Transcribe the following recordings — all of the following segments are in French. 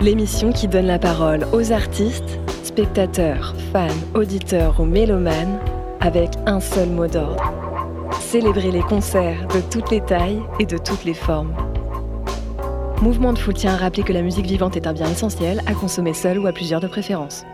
L'émission qui donne la parole aux artistes, spectateurs, fans, auditeurs ou mélomanes avec un seul mot d'ordre. Célébrer les concerts de toutes les tailles et de toutes les formes. Mouvement de Foule tient à que la musique vivante est un bien essentiel à consommer seul ou à plusieurs de préférence.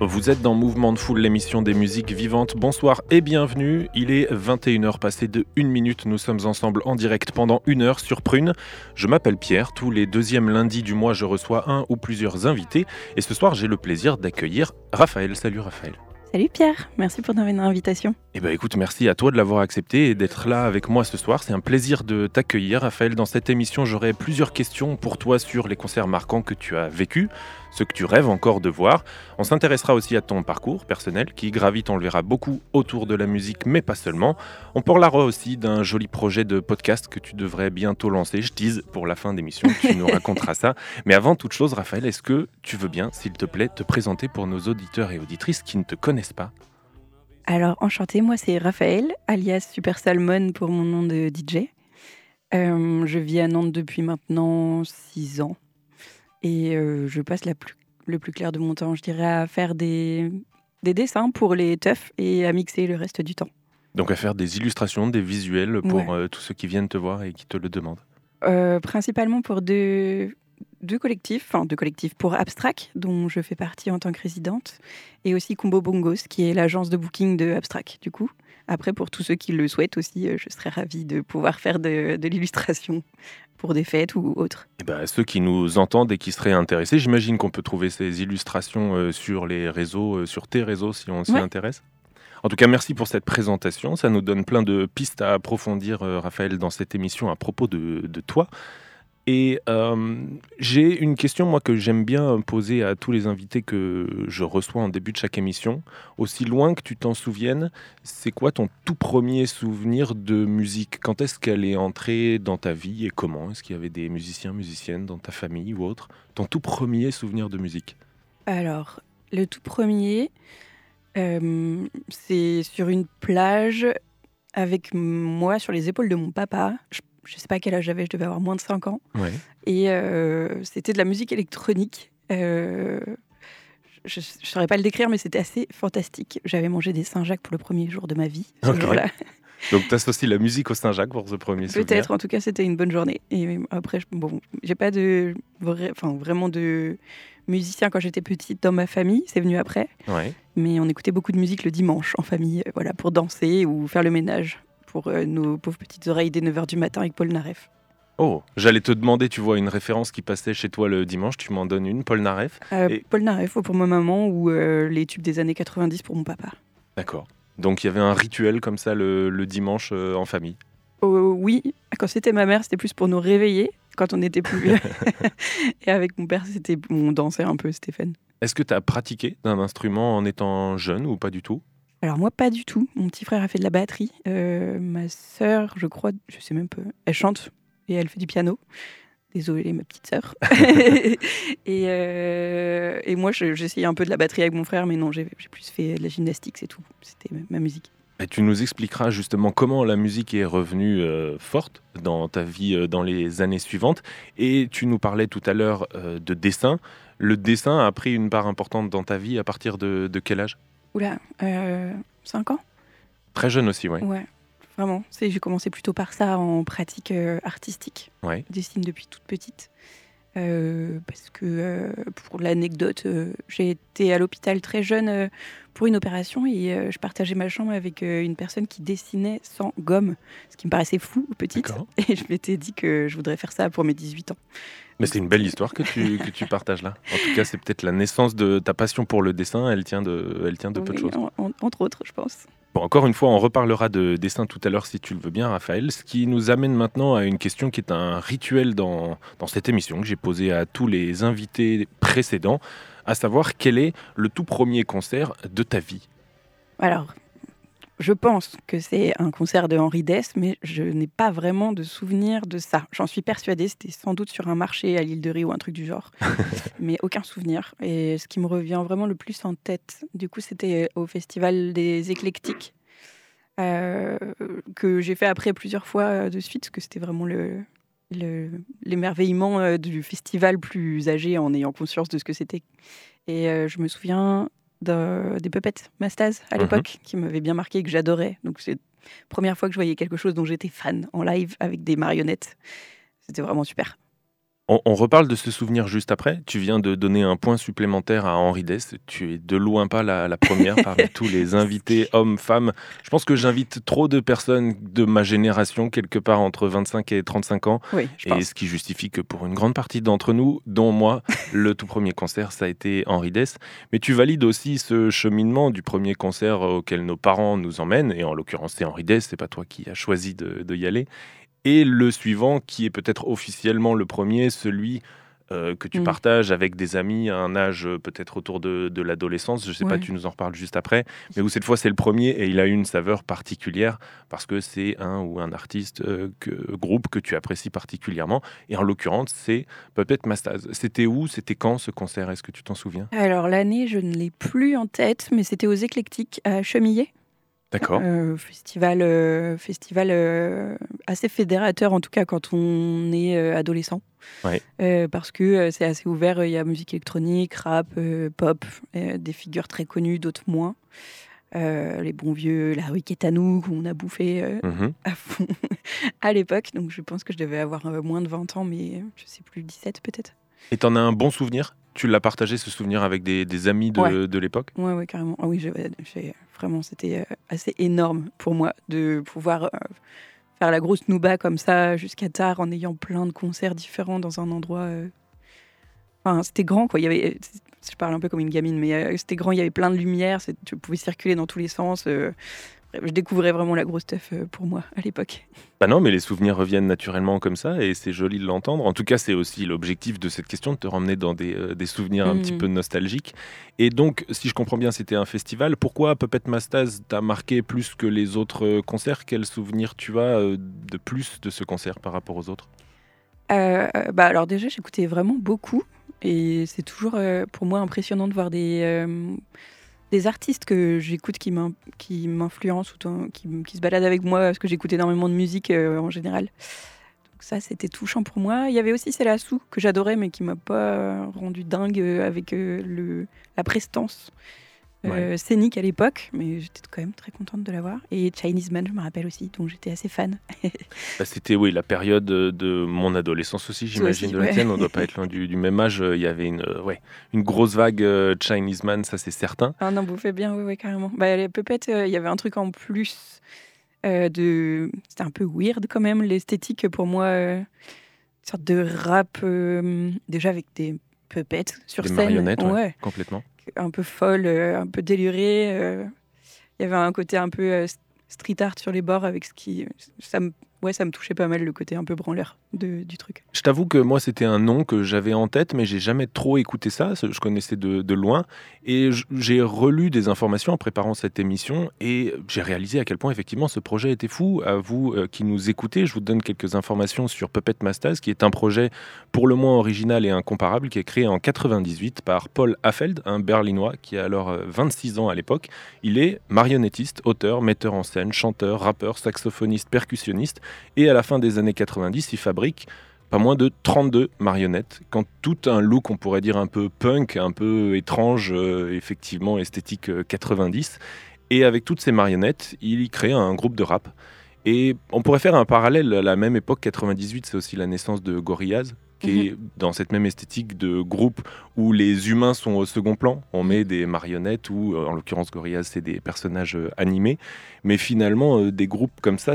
Vous êtes dans Mouvement de Foule, l'émission des musiques vivantes. Bonsoir et bienvenue. Il est 21h passé de 1 minute. Nous sommes ensemble en direct pendant une heure sur Prune. Je m'appelle Pierre. Tous les deuxièmes lundis du mois, je reçois un ou plusieurs invités. Et ce soir, j'ai le plaisir d'accueillir Raphaël. Salut Raphaël. Salut Pierre, merci pour ton invitation. Eh bien écoute, merci à toi de l'avoir accepté et d'être là avec moi ce soir. C'est un plaisir de t'accueillir Raphaël. Dans cette émission, j'aurai plusieurs questions pour toi sur les concerts marquants que tu as vécus, ce que tu rêves encore de voir. On s'intéressera aussi à ton parcours personnel qui gravite, on le verra beaucoup, autour de la musique, mais pas seulement. On parlera aussi d'un joli projet de podcast que tu devrais bientôt lancer. Je tease pour la fin d'émission, tu nous raconteras ça. Mais avant toute chose, Raphaël, est-ce que tu veux bien, s'il te plaît, te présenter pour nos auditeurs et auditrices qui ne te connaissent pas? Alors, enchanté, moi c'est Raphaël, alias Super Salmon pour mon nom de DJ. Euh, je vis à Nantes depuis maintenant 6 ans. Et euh, je passe la plus, le plus clair de mon temps, je dirais, à faire des, des dessins pour les teufs et à mixer le reste du temps. Donc à faire des illustrations, des visuels pour Ouais. euh, tous ceux qui viennent te voir et qui te le demandent. Euh, principalement pour deux, deux collectifs, enfin deux collectifs pour Abstract, dont je fais partie en tant que résidente, et aussi Combo Bongos, qui est l'agence de booking de Abstract, du coup. Après, pour tous ceux qui le souhaitent aussi, euh, je serais ravie de pouvoir faire de, de l'illustration pour des fêtes ou autres. Ben, ceux qui nous entendent et qui seraient intéressés, j'imagine qu'on peut trouver ces illustrations euh, sur les réseaux, euh, sur tes réseaux si on s'y Ouais. intéresse. En tout cas, merci pour cette présentation. Ça nous donne plein de pistes à approfondir, euh, Raphaël, dans cette émission à propos de, de toi. Et euh, j'ai une question, moi, que j'aime bien poser à tous les invités que je reçois en début de chaque émission. Aussi loin que tu t'en souviennes, c'est quoi ton tout premier souvenir de musique? Quand est-ce qu'elle est entrée dans ta vie et comment? Est-ce qu'il y avait des musiciens, musiciennes dans ta famille ou autre? Ton tout premier souvenir de musique? Alors, le tout premier, euh, c'est sur une plage avec moi sur les épaules de mon papa. Je sais pas quel âge j'avais, je devais avoir moins de 5 ans. Ouais. Et euh, c'était de la musique électronique. Euh, je ne saurais pas le décrire, mais c'était assez fantastique. J'avais mangé des Saint-Jacques pour le premier jour de ma vie, ce Ok. jour-là. Donc tu associes la musique au Saint-Jacques pour ce premier souvenir Peut-être, en tout cas, c'était une bonne journée. Et après, je- bon, j'ai pas de vrai- enfin, vraiment de musicien quand j'étais petite dans ma famille, c'est venu après. Ouais. Mais on écoutait beaucoup de musique le dimanche en famille, euh, voilà, pour danser ou faire le ménage pour euh, nos pauvres petites oreilles dès 9h du matin avec Paul Naref. Oh, j'allais te demander, tu vois, une référence qui passait chez toi le dimanche, tu m'en donnes une, Paul Naref Euh, Et- Paul Naref pour ma maman ou euh, les tubes des années 90 pour mon papa. D'accord. Donc il y avait un rituel comme ça le, le dimanche euh, en famille. Oh, oui, quand c'était ma mère, c'était plus pour nous réveiller quand on n'était plus. Et avec mon père, c'était on dansait un peu, Stéphane. Est-ce que tu as pratiqué d'un instrument en étant jeune ou pas du tout? Alors moi, pas du tout. Mon petit frère a fait de la batterie. Euh, ma sœur, je crois, je sais même pas, elle chante et elle fait du piano. Désolée, ma petite sœur. et, euh, et moi, je- j'essayais un peu de la batterie avec mon frère, mais non, j'ai j'ai plus fait de la gymnastique, c'est tout. C'était ma musique. Et tu nous expliqueras justement comment la musique est revenue euh, forte dans ta vie euh, dans les années suivantes. Et tu nous parlais tout à l'heure euh, de dessin. Le dessin a pris une part importante dans ta vie à partir de, de quel âge? Oula, euh, 5 ans? Très jeune aussi, oui. Ouais, vraiment. C'est- J'ai commencé plutôt par ça en pratique euh, artistique. Ouais. Je dessine depuis toute petite. Euh, parce que, euh, pour l'anecdote, j'ai été à l'hôpital très jeune pour une opération et je partageais ma chambre avec une personne qui dessinait sans gomme, ce qui me paraissait fou, petite. D'accord. Et je m'étais dit que je voudrais faire ça pour mes 18 ans. Mais c'est une belle histoire que tu, que tu partages là. En tout cas, c'est peut-être la naissance de ta passion pour le dessin. Elle tient de, elle tient de peu de choses. en- en- entre autres, je pense. Bon, encore une fois, on reparlera de dessin tout à l'heure si tu le veux bien, Raphaël. Ce qui nous amène maintenant à une question qui est un rituel dans, dans cette émission que j'ai posée à tous les invités précédents. à savoir quel est le tout premier concert de ta vie? Alors, je pense que c'est un concert de Henri Dess, mais je n'ai pas vraiment de souvenir de ça. J'en suis persuadée, c'était sans doute sur un marché à l'île de Ré ou un truc du genre, mais aucun souvenir. Et ce qui me revient vraiment le plus en tête, du coup, c'était au Festival des Éclectiques, euh, que j'ai fait après plusieurs fois euh, de suite, parce que c'était vraiment le, l'émerveillement euh, du festival plus âgé en ayant conscience de ce que c'était. Et je me souviens des Puppets Mastaz à mhm. l'époque, qui m'avait bien marqué et que j'adorais. Donc c'est la première fois que je voyais quelque chose dont j'étais fan en live avec des marionnettes. C'était vraiment super. On, reparle de ce souvenir juste après. Tu viens de donner un point supplémentaire à Henri Dess. Tu es de loin pas la, première parmi tous les invités, hommes, femmes. Je pense que j'invite trop de personnes de ma génération, quelque part entre 25 et 35 ans. Oui, et ce qui justifie que pour une grande partie d'entre nous, dont moi, le tout premier concert, ça a été Henri Dess. Mais tu valides aussi ce cheminement du premier concert auquel nos parents nous emmènent. Et en l'occurrence, c'est Henri Dess, c'est pas toi qui as choisi de, de y aller et le suivant qui est peut-être officiellement le premier, celui euh, que tu mm. partages avec des amis à un âge euh, peut-être autour de, l'adolescence, je ne sais pas, tu nous en reparles juste après, mais où cette fois c'est le premier et il a une saveur particulière parce que c'est un ou un artiste, euh, que, groupe que tu apprécies particulièrement. Et en l'occurrence, c'est Puppet Mastaz. C'était où, c'était quand ce concert? Est-ce que tu t'en souviens? Alors l'année, je ne l'ai plus en tête, mais c'était aux Éclectiques à Chemillé. D'accord. Euh, festival euh, festival euh, assez fédérateur, en tout cas quand on est adolescent. parce que c'est assez ouvert, il y a musique électronique, rap, pop, des figures très connues, d'autres moins. les bons vieux, la rue nous qu'on a bouffé mhm. à fond à l'époque. Donc je pense que je devais avoir moins de 20 ans, mais je sais plus, 17 peut-être. Et tu en as un bon souvenir? Tu l'as partagé ce souvenir avec des, amis de, de l'époque? Ouais, ouais, carrément. Ah oui, vraiment, c'était euh, assez énorme pour moi de pouvoir euh, faire la grosse nouba comme ça jusqu'à tard en ayant plein de concerts différents dans un endroit. Euh, enfin, c'était grand, quoi. Il y avait, je parle un peu comme une gamine, mais c'était grand. Il y avait plein de lumière. Tu pouvais circuler dans tous les sens je découvrais vraiment la grosse teuf euh, pour moi à l'époque. Bah non, mais les souvenirs reviennent naturellement comme ça et c'est joli de l'entendre. En tout cas, c'est aussi l'objectif de cette question, de te ramener dans des, euh, souvenirs un petit mm. peu nostalgiques. Et donc, si je comprends bien, c'était un festival. Pourquoi Puppet Mastaz t'a marqué plus que les autres euh, concerts? Quel souvenir tu as de plus de ce concert par rapport aux autres? Bah alors déjà, j'écoutais vraiment beaucoup et c'est toujours pour moi impressionnant de voir des des artistes que j'écoute qui m'influencent ou qui, se baladent avec moi, parce que j'écoute énormément de musique euh, en général. Donc ça, c'était touchant pour moi. Il y avait aussi Sou que j'adorais, mais qui m'a pas rendu dingue euh, avec euh, le, la prestance euh, scénique à l'époque, mais j'étais quand même très contente de l'avoir. Et Chinese Man, je me rappelle aussi, donc j'étais assez fan. Bah, c'était oui la période de mon adolescence aussi, j'imagine de la tienne. On doit pas être loin du, même âge. Il y avait une euh, ouais une grosse vague euh, Chinese Man, ça c'est certain. Ah non, vous faites bien, oui, carrément. Bah, peut-être il y avait un truc en plus de, c'était un peu weird quand même l'esthétique pour moi, une sorte de rap déjà avec des puppets sur des scène. marionnettes, ouais, complètement un peu folle, euh, un peu délurée. Euh. Il y avait un côté un peu euh, street art sur les bords avec ce qui. Ça me ouais, ça me touchait pas mal le côté un peu branleur du truc. Je t'avoue que moi, c'était un nom que j'avais en tête, mais j'ai jamais trop écouté ça. Je connaissais de, loin. Et j'ai relu des informations en préparant cette émission et j'ai réalisé à quel point, effectivement, ce projet était fou. À vous euh, qui nous écoutez, je vous donne quelques informations sur Puppet Masters, qui est un projet pour le moins original et incomparable, qui est créé en 98 par Paul Affeld, un berlinois qui a alors 26 euh, ans à l'époque. Il est marionnettiste, auteur, metteur en scène, chanteur, rappeur, saxophoniste, percussionniste et à la fin des années 90, il fabrique pas moins de 32 marionnettes, quand tout un look, on pourrait dire un peu punk, un peu étrange, euh, effectivement esthétique 90. Euh, et avec toutes ces marionnettes, il crée un groupe de rap. Et on pourrait faire un parallèle à la même époque, 98, c'est aussi la naissance de Gorillaz, qui est mhm. dans cette même esthétique de groupe où les humains sont au second plan. On met des marionnettes ou, euh, en l'occurrence, Gorillaz, c'est des personnages animés. Mais finalement, des groupes comme ça,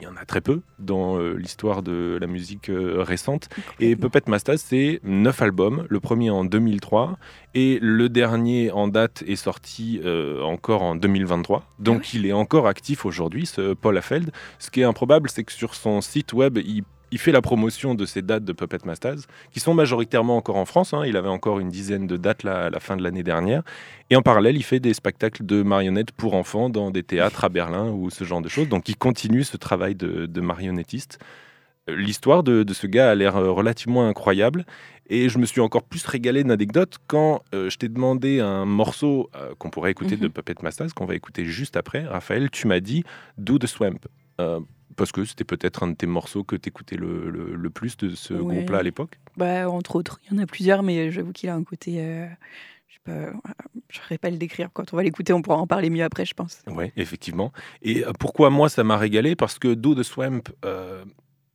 il y en a très peu dans euh, l'histoire de la musique euh, récente. Et Puppet Mastaz, c'est neuf albums, le premier en 2003 et le dernier en date est sorti euh, encore en 2023. Donc ah il est encore actif aujourd'hui, ce Paul Affeld. Ce qui est improbable, c'est que sur son site web, il il fait la promotion de ces dates de Puppet Masters, qui sont majoritairement encore en France. hein. Il avait encore une dizaine de dates là, à la fin de l'année dernière. Et en parallèle, il fait des spectacles de marionnettes pour enfants dans des théâtres à Berlin ou ce genre de choses. Donc il continue ce travail de, de marionnettiste. Euh, L'histoire de, de ce gars a l'air euh, relativement incroyable. Et je me suis encore plus régalé d'anecdotes quand euh, je t'ai demandé un morceau euh, qu'on pourrait écouter de Mhm. Puppet Masters, qu'on va écouter juste après. Raphaël, tu m'as dit Do the Swamp. Euh, parce que c'était peut-être un de tes morceaux que tu écoutais le, le- le plus de ce Ouais. groupe-là à l'époque. Bah, entre autres, il y en a plusieurs, mais j'avoue qu'il a un côté. euh, je sais pas, je saurais pas le décrire. Quand on va l'écouter, on pourra en parler mieux après, je pense. Oui, effectivement. Et euh, pourquoi moi ça m'a régalé? Parce que Do the Swamp, euh,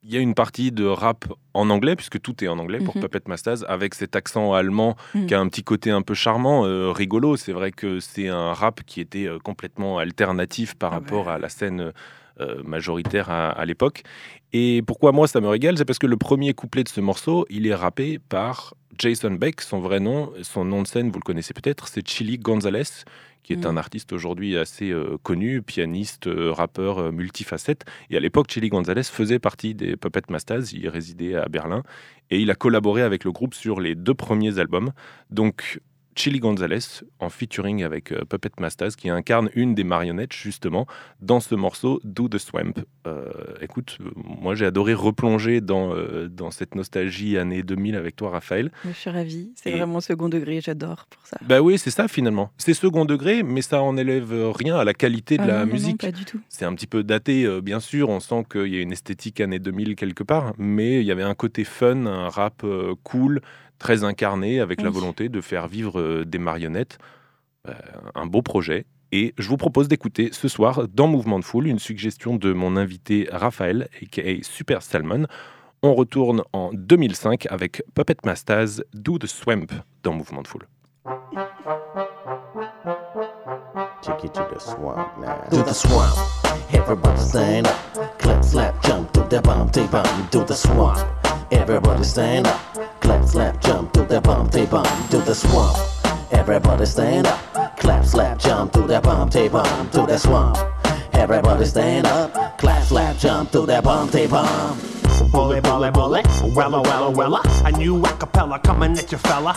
il y a une partie de rap en anglais, puisque tout est en anglais pour Mhm. Puppet Masters, avec cet accent allemand Mhm. qui a un petit côté un peu charmant, euh, rigolo. C'est vrai que c'est un rap qui était euh, complètement alternatif par Ah rapport ouais. à la scène euh, majoritaire à, à l'époque. Et pourquoi moi ça me régale C'est parce que le premier couplet de ce morceau, il est rappé par Jason Beck, son vrai nom, son nom de scène, vous le connaissez peut-être, c'est Chili Gonzalez, qui est Mhm. un artiste aujourd'hui assez euh, connu, pianiste, euh, rappeur, euh, multifacette. Et à l'époque, Chili Gonzalez faisait partie des Puppet Masters, il résidait à Berlin, et il a collaboré avec le groupe sur les deux premiers albums. Donc, Chili Gonzalez en featuring avec euh, Puppet Masters qui incarne une des marionnettes justement dans ce morceau Do the Swamp. Euh, écoute, euh, moi j'ai adoré replonger dans, euh, dans cette nostalgie année 2000 avec toi Raphaël. Je suis ravie. C'est Et- vraiment second degré, j'adore pour ça. Bah oui, c'est ça finalement. C'est second degré, mais ça en élève rien à la qualité de Ah la non, non, non, musique. pas du tout. C'est un petit peu daté, bien sûr. On sent qu'il y a une esthétique année 2000 quelque part, mais il y avait un côté fun, un rap cool, très incarné, avec la volonté de faire vivre euh, des marionnettes. Euh, un beau projet. Et je vous propose d'écouter ce soir, dans Mouvement de Foule, une suggestion de mon invité Raphaël, aka Super Salmon. On retourne en 2005 avec Puppet Masters Do the Swamp dans Mouvement de Foule. Take you to the swamp now. To the swamp. Everybody stand up. Clap, slap, jump to the bump, they bump. Do the swamp. Everybody stand up. Clap, slap, jump to the bump, they bump. Do the swamp. Everybody stand up. Clap, slap, jump to the bump, they bump. To the swamp. Everybody stand up. Clap, slap, jump to the bump, they bump. Bully, bully, bully, wella, wella, wella. Uh, a new acapella coming at you, fella.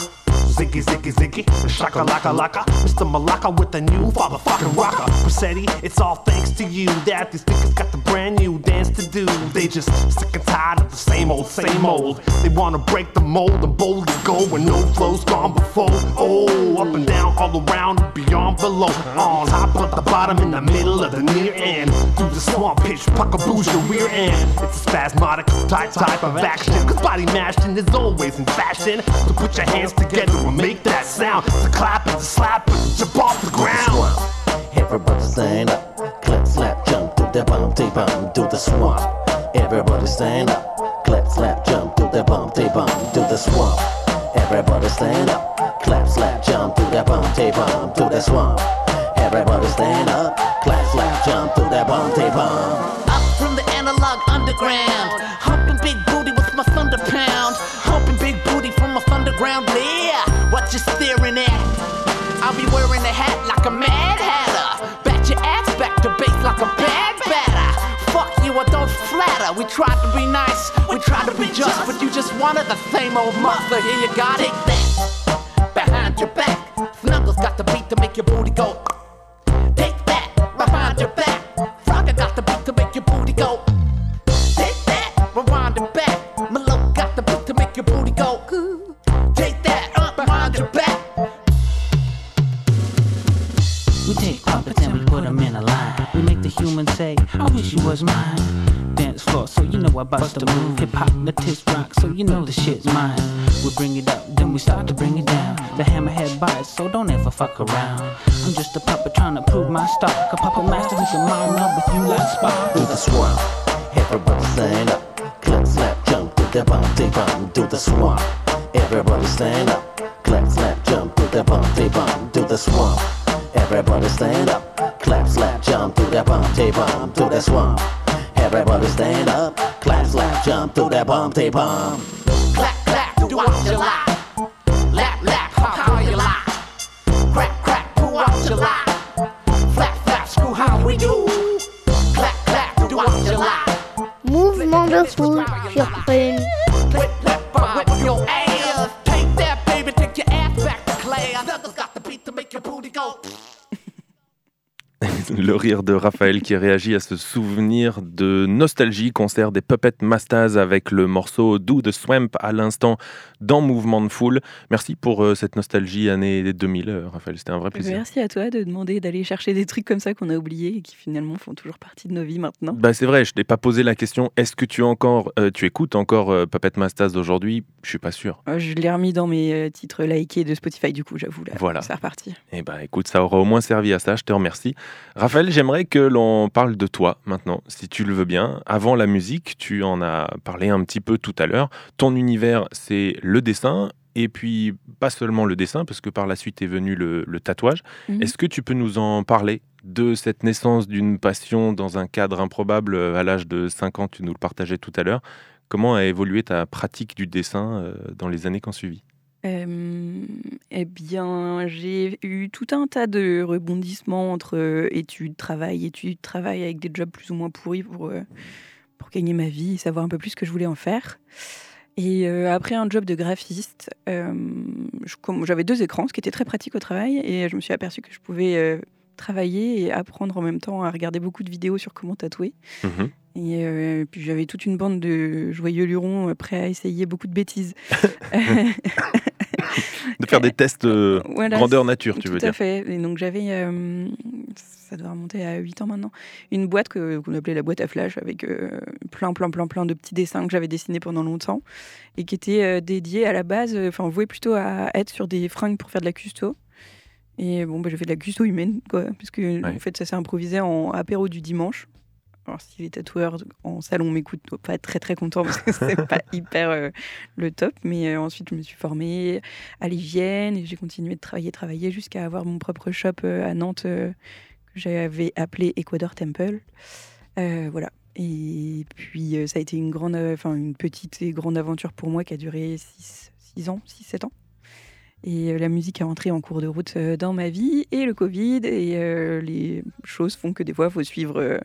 Ziggy, ziggy, ziggy, shaka laka laka. Mr. Malaka with the new father fatherfucking rocker. Persetti, it's all thanks to you that these niggas got the brand new dance to do. They just sick and tired of the same old, same old. They wanna break the mold and boldly go where no flow's gone before. Oh, up and down, all around, beyond, below. On top, at the bottom, in the middle of the near end. Through the swamp pitch, puckaboo's your rear end. It's a spasmodic type type of action. Cause body mashing is always in fashion. So put your hands together and make that sound. It's a clap, it's a slap, it's a jump off the ground. swamp. Everybody stand up. Clap, slap, jump to the bump, they bump. Do the swamp. Everybody stand up. Clap, slap, jump to the bump, they bump. Do the swamp. Everybody stand up. Clap, slap, jump to the bump, they bump. Do the swamp. Everybody stand up. Clap, slap, jump to the bump, they bump. Up from the analog underground. You staring at? I'll be wearing a hat like a mad hatter. Bat your ass back to base like a bad batter. Fuck you, I don't flatter. We tried to be nice, we tried to be just, but you just wanted the same old muster. Here you got it. Mine. Dance floor, so you know I bust the move. Hip hop, Latist rock, so you know the shit's mine. We bring it up, then we start to bring it down. The hammerhead bites, so don't ever fuck around. I'm just a puppet trying to prove my stock. A puppet master who can mime up with you like Spock. Do the swamp. Everybody stand up. Clap, slap, jump to the bump, they bump. Do the swamp. Everybody stand up. Clap, slap, jump to the bump, they bump. Do the swamp. Everybody stand up. Bump, they bump. Do the swamp. Everybody stand up. Clap, slap, jump to the bump, they bump. Clap, clap, do what you like. Rire de Raphaël qui réagit à ce souvenir de nostalgie, concert des Puppet Masters avec le morceau Do the Swamp à l'instant dans Mouvement de Foule. Merci pour euh, cette nostalgie année 2000, euh, Raphaël, c'était un vrai plaisir. Merci à toi de demander d'aller chercher des trucs comme ça qu'on a oubliés et qui finalement font toujours partie de nos vies maintenant. Bah c'est vrai, je t'ai pas posé la question. Est-ce que tu encore, euh, tu écoutes encore Puppet Masters d'aujourd'hui? Je suis pas sûr. Euh, Je l'ai remis dans mes titres likés de Spotify du coup, j'avoue. Là, Voilà. C'est reparti. Eh ben, écoute, ça aura au moins servi à ça. Je te remercie, Raphaël. J'aimerais que l'on parle de toi maintenant, si tu le veux bien. Avant la musique, tu en as parlé un petit peu tout à l'heure. Ton univers, c'est le dessin. Et puis, pas seulement le dessin, parce que par la suite est venu le, le tatouage. Mhm. Est-ce que tu peux nous en parler de cette naissance d'une passion dans un cadre improbable à l'âge de 5 ans Tu nous le partageais tout à l'heure. Comment a évolué ta pratique du dessin euh, dans les années qui ont suivi? Eh bien, j'ai eu tout un tas de rebondissements entre euh, études, travail, études, travail, avec des jobs plus ou moins pourris pour, euh, pour gagner ma vie et savoir un peu plus ce que je voulais en faire. Et euh, après un job de graphiste, j'avais deux écrans, ce qui était très pratique au travail, et je me suis aperçue que je pouvais travailler et apprendre en même temps à regarder beaucoup de vidéos sur comment tatouer. Mhm. Et euh, puis j'avais toute une bande de joyeux lurons euh, prêts à essayer beaucoup de bêtises. De faire des tests euh, Voilà, grandeur nature, tu Tout veux à dire fait. Et donc j'avais, euh, ça doit remonter à 8 ans maintenant, une boîte qu'on appelait la boîte à flash avec euh, plein, plein, plein, plein de petits dessins que j'avais dessinés pendant longtemps et qui étaient dédiés à la base, enfin voués plutôt à être sur des fringues pour faire de la custo. Et bon, bah, j'ai fait de la custo humaine, quoi, parce que en fait ça s'est improvisé en apéro du dimanche. Alors si les tatoueurs en salon m'écoutent, pas très très content parce que c'est pas hyper euh, le top. Mais euh, ensuite je me suis formée à l'hygiène et j'ai continué de travailler, travailler jusqu'à avoir mon propre shop euh, à Nantes que j'avais appelé Ecuador Temple. Voilà. Et puis ça a été une grande, enfin une petite et grande aventure pour moi qui a duré 6 ans, 6-7 ans. Et euh, la musique a entré en cours de route euh, dans ma vie et le Covid et euh, les choses font que des fois il faut suivre euh,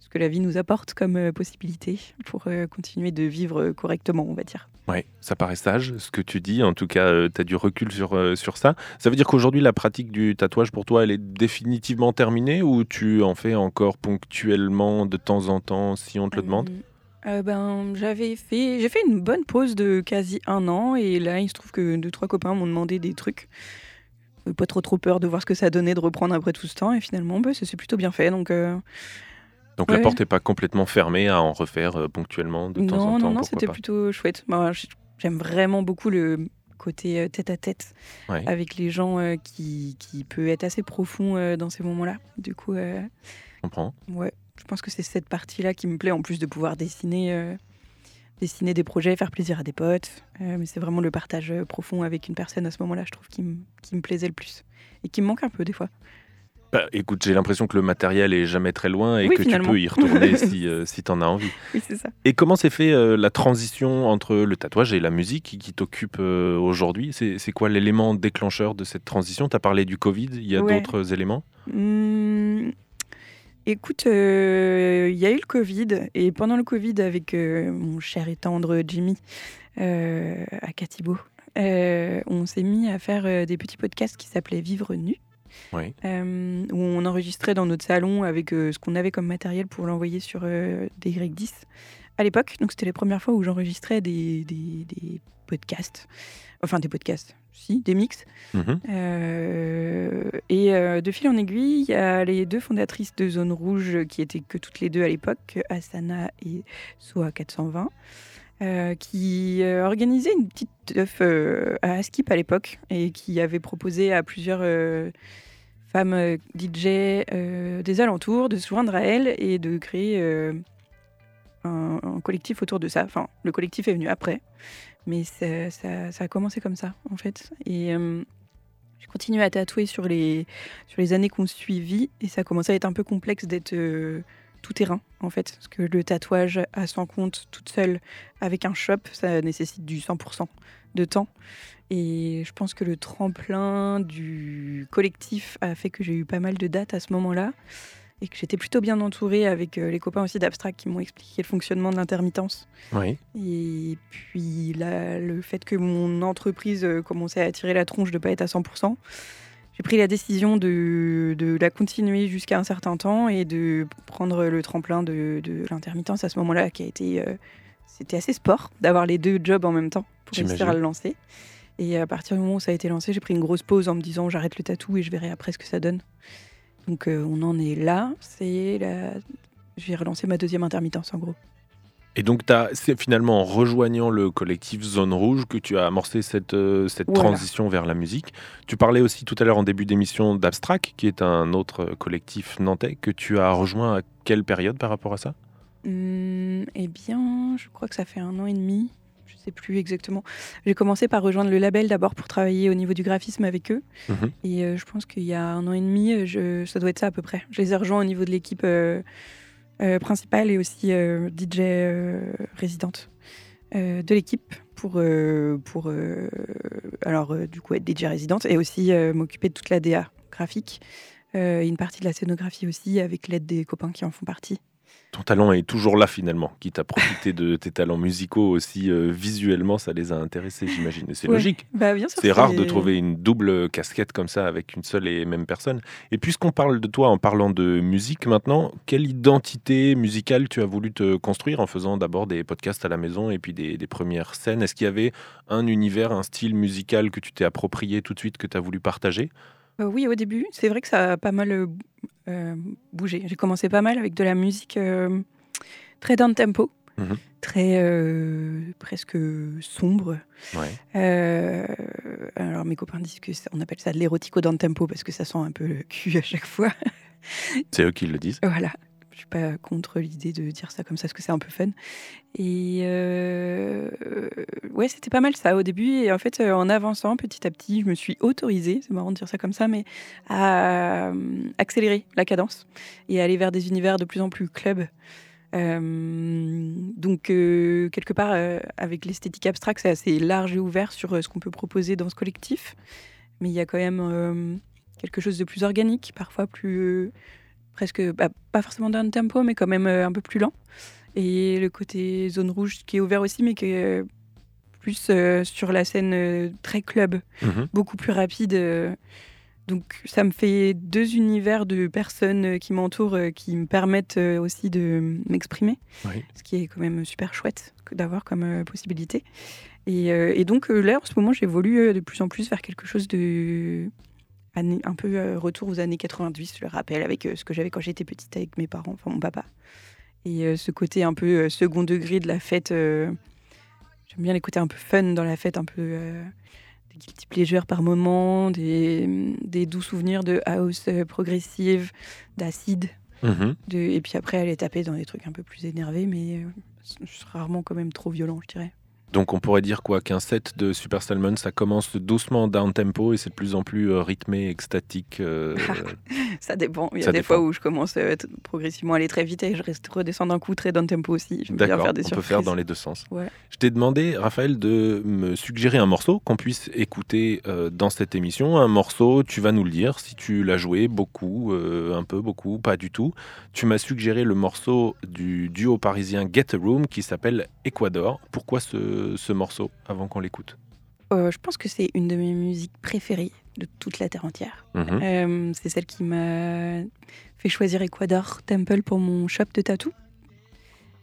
ce que la vie nous apporte comme euh, possibilité pour continuer de vivre correctement, on va dire. Ouais, ça paraît sage ce que tu dis. En tout cas, tu as du recul sur, sur ça. Ça veut dire qu'aujourd'hui, la pratique du tatouage pour toi, elle est définitivement terminée ou tu en fais encore ponctuellement de temps en temps si on te le demande? Euh, ben, j'avais fait, j'ai fait une bonne pause de quasi un an et là, il se trouve que deux trois copains m'ont demandé des trucs. J'avais Pas trop trop peur de voir ce que ça donnait de reprendre après tout ce temps et finalement, bah, ça s'est plutôt bien fait. Donc, euh, Donc la ouais. porte n'est pas complètement fermée à en refaire euh, ponctuellement de temps non, en temps. non, non, pourquoi c'était pas. plutôt chouette. J- J'aime vraiment beaucoup le côté euh, tête à tête Ouais. avec les gens euh, qui, qui peut être assez profond euh, dans ces moments-là. Du coup, euh, Je comprends. Ouais, je pense que c'est cette partie-là qui me plaît, en plus de pouvoir dessiner, euh, dessiner des projets, faire plaisir à des potes. Euh, mais c'est vraiment le partage euh, profond avec une personne à ce moment-là, je trouve, qui, me- qui me plaisait le plus. Et qui me manque un peu des fois. Bah, écoute, j'ai l'impression que le matériel est jamais très loin et Oui, que finalement. tu peux y retourner si, euh, si tu en as envie. Oui, c'est ça. Et comment s'est fait euh, la transition entre le tatouage et la musique qui, qui t'occupe euh, aujourd'hui? C'est quoi l'élément déclencheur de cette transition? Tu as parlé du Covid, il y a Ouais. d'autres éléments? Hum, écoute, euh, il y a eu le Covid. Et pendant le Covid, avec euh, mon cher et tendre Jimmy euh, à Catibo, euh, on s'est mis à faire euh, des petits podcasts qui s'appelaient Vivre nu. Oui. euh, où on enregistrait dans notre salon avec euh, ce qu'on avait comme matériel pour l'envoyer sur euh, des Y10 à l'époque. Donc c'était les premières fois où j'enregistrais des, des- des podcasts, enfin des podcasts, si, des mix. Mhm. Euh, et euh, de fil en aiguille, il y a les deux fondatrices de Zone Rouge qui étaient que toutes les deux à l'époque, Asana et Soa 420. euh, qui euh, organisaient une petite teuf euh, à Skip à l'époque et qui avait proposé à plusieurs euh, femmes euh, DJ euh, des alentours de se joindre à elle et de créer euh, un, un collectif autour de ça. Enfin, le collectif est venu après, mais ça, ça- a commencé comme ça en fait. Et euh, j'ai à tatouer sur les, sur les années qu'on suivit et ça a commencé à être un peu complexe d'être euh, tout terrain en fait. Parce que le tatouage à son compte toute seule avec un shop, ça nécessite du 100% de temps. Et je pense que le tremplin du collectif a fait que j'ai eu pas mal de dates à ce moment-là et que j'étais plutôt bien entourée avec euh, les copains aussi d'Abstract qui m'ont expliqué le fonctionnement de l'intermittence. Oui. Et puis là, le fait que mon entreprise euh, commençait à tirer la tronche de pas être à 100%, j'ai pris la décision de, de la continuer jusqu'à un certain temps et de prendre le tremplin de, de l'intermittence à ce moment-là, qui a été. euh, c'était assez sport d'avoir les deux jobs en même temps pour réussir à le lancer. Et à partir du moment où ça a été lancé, j'ai pris une grosse pause en me disant j'arrête le tatou et je verrai après ce que ça donne. Donc euh, on en est là. C'est la... J'ai relancé ma deuxième intermittence en gros. Et donc, c'est finalement en rejoignant le collectif Zone Rouge que tu as amorcé cette, euh, cette Voilà. transition vers la musique. Tu parlais aussi tout à l'heure en début d'émission d'Abstract, qui est un autre collectif nantais que tu as rejoint à quelle période par rapport à ça? Hum, eh bien, je crois que ça fait un an et demi. Sais plus exactement. J'ai commencé par rejoindre le label d'abord pour travailler au niveau du graphisme avec eux. Mhm. Et euh, je pense qu'il y a un an et demi, euh, je- ça doit être ça à peu près. Je les ai rejoints au niveau de l'équipe euh, euh, principale et aussi DJ résidente de l'équipe pour, pour alors du coup être DJ résidente et aussi m'occuper de toute la DA graphique et une partie de la scénographie aussi avec l'aide des copains qui en font partie. Ton talent est toujours là finalement, qui t'a profité de tes talents musicaux aussi euh, visuellement, ça les a intéressés, j'imagine. Et c'est Ouais. logique. Bah, C'est rare de trouver une double casquette comme ça avec une seule et même personne. Et puisqu'on parle de toi en parlant de musique maintenant, quelle identité musicale tu as voulu te construire en faisant d'abord des podcasts à la maison et puis des, des premières scènes? Est-ce qu'il y avait un univers, un style musical que tu t'es approprié tout de suite, que tu as voulu partager? Euh, oui, au début, c'est vrai que ça a pas mal euh, euh, bougé. J'ai commencé pas mal avec de la musique très down tempo, Mhm. très presque sombre. Ouais. Alors mes copains disent que ça- on appelle ça de l'érotico down tempo parce que ça sent un peu le cul à chaque fois. C'est eux qui le disent. Voilà. Je suis pas contre l'idée de dire ça comme ça parce que c'est un peu fun. Et euh, ouais, c'était pas mal ça au début. Et en fait, euh, en avançant petit à petit, je me suis autorisée, c'est marrant de dire ça comme ça, mais à euh, accélérer la cadence et aller vers des univers de plus en plus club. Euh, donc, quelque part, avec l'esthétique abstract, c'est assez large et ouvert sur ce qu'on peut proposer dans ce collectif. Mais il y a quand même quelque chose de plus organique, parfois plus. Presque, bah, pas forcément d'un tempo, mais quand même euh, un peu plus lent. Et le côté zone rouge qui est ouvert aussi, mais qui est plus euh, sur la scène euh, très club, Mhm. beaucoup plus rapide. donc ça me fait deux univers de personnes qui m'entourent, qui me permettent aussi de m'exprimer, Oui. ce qui est quand même super chouette d'avoir comme possibilité. Et, et donc là, en ce moment, j'évolue de plus en plus vers quelque chose de un peu euh, retour aux années 90, je le rappelle, avec euh, ce que j'avais quand j'étais petite avec mes parents, enfin mon papa. Et euh, ce côté un peu second degré de la fête. J'aime bien les côtés un peu fun dans la fête, un peu des guilty pleasures par moment, des, des doux souvenirs de house progressive, d'acide. Mhm. De... Et puis après, aller taper dans des trucs un peu plus énervés, mais euh, rarement quand même trop violent, je dirais. Donc on pourrait dire quoi qu'un set de Super Salmon, ça commence doucement down tempo et c'est de plus en plus euh, rythmé, extatique. euh, Ça dépend. Il y a Ça des dépend. fois où je commence euh, progressivement à aller très vite et je reste redescendre d'un coup très down tempo aussi. D'accord, faire des on peut faire dans les deux sens. Ouais. Je t'ai demandé, Raphaël, de me suggérer un morceau qu'on puisse écouter euh, dans cette émission. Un morceau, tu vas nous le dire, si tu l'as joué beaucoup, euh, un peu, beaucoup, pas du tout. Tu m'as suggéré le morceau du duo parisien Get a Room qui s'appelle Ecuador. Pourquoi ce, ce morceau avant qu'on l'écoute Euh, je pense que c'est une de mes musiques préférées de toute la Terre entière. Mhm. Euh, c'est celle qui m'a fait choisir Ecuador Temple pour mon shop de tatou.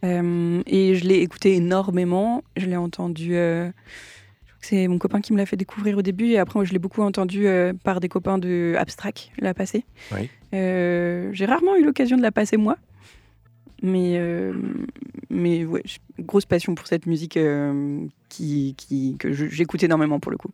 Euh, et je l'ai écouté énormément. Je l'ai entendu. euh, c'est mon copain qui me l'a fait découvrir au début. Et après, moi, je l'ai beaucoup entendu par des copains de Abstract, la passer. Oui. J'ai rarement eu l'occasion de la passer moi. Mais, euh, mais ouais, grosse passion pour cette musique euh, qui, qui, que j'écoute énormément pour le coup.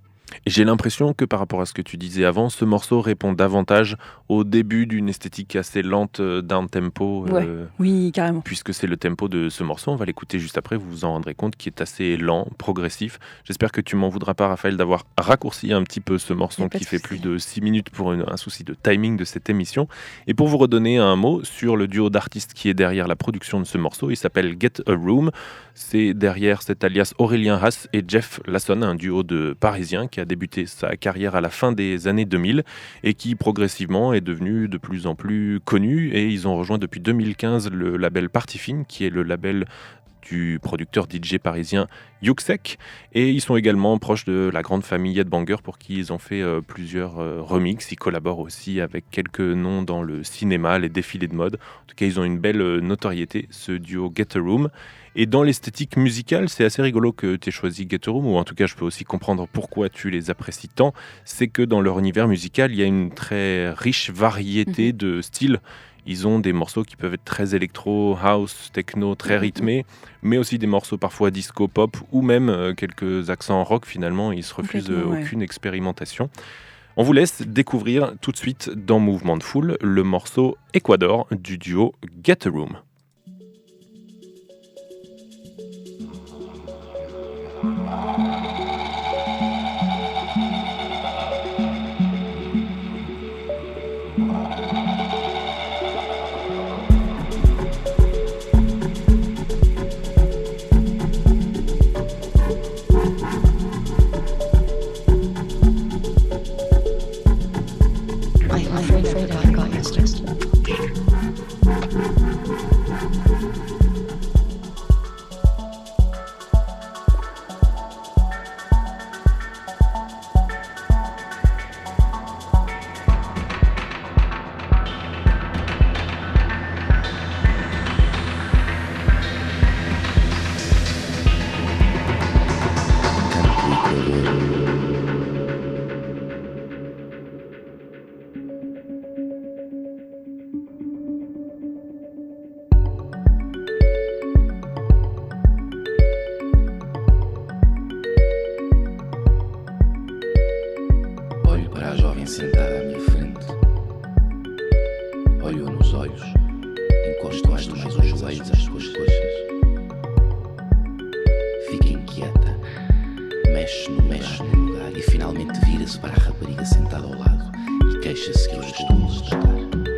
J'ai l'impression que par rapport à ce que tu disais avant, ce morceau répond davantage au début d'une esthétique assez lente euh, down tempo. euh, Oui, carrément. puisque c'est le tempo de ce morceau. On va l'écouter juste après, vous vous en rendrez compte, qui est assez lent, progressif. J'espère que tu m'en voudras pas, Raphaël, d'avoir raccourci un petit peu ce morceau qui fait plus de 6 minutes pour une- un souci de timing de cette émission. Et pour vous redonner un mot sur le duo d'artistes qui est derrière la production de ce morceau, il s'appelle Get a Room. C'est derrière cet alias Aurélien Haas et Jeff Lasson, un duo de Parisiens qui a débuté sa carrière à la fin des années 2000 et qui progressivement est devenu de plus en plus connu. Et ils ont rejoint depuis 2015 le label Party Fine, qui est le label du producteur DJ parisien Yuxek. Et ils sont également proches de la grande famille Banger pour qui ils ont fait euh, plusieurs euh, remixes. Ils collaborent aussi avec quelques noms dans le cinéma, les défilés de mode. En tout cas, ils ont une belle euh, notoriété, ce duo Get a Room. Et dans l'esthétique musicale, c'est assez rigolo que tu aies choisi Get a Room, ou en tout cas, je peux aussi comprendre pourquoi tu les apprécies tant. C'est que dans leur univers musical, il y a une très riche variété de styles. Ils ont des morceaux qui peuvent être très électro, house, techno, très rythmés, mais aussi des morceaux parfois disco, pop ou même euh, quelques accents rock finalement. Ils se refusent euh, ouais. aucune expérimentation. On vous laisse découvrir tout de suite dans Mouvement de Foule le morceau Ecuador du duo Get a Room. I, Mexe no mexe no lugar e finalmente vira-se para a rapariga sentada ao lado e queixa-se que eu estou a molestar.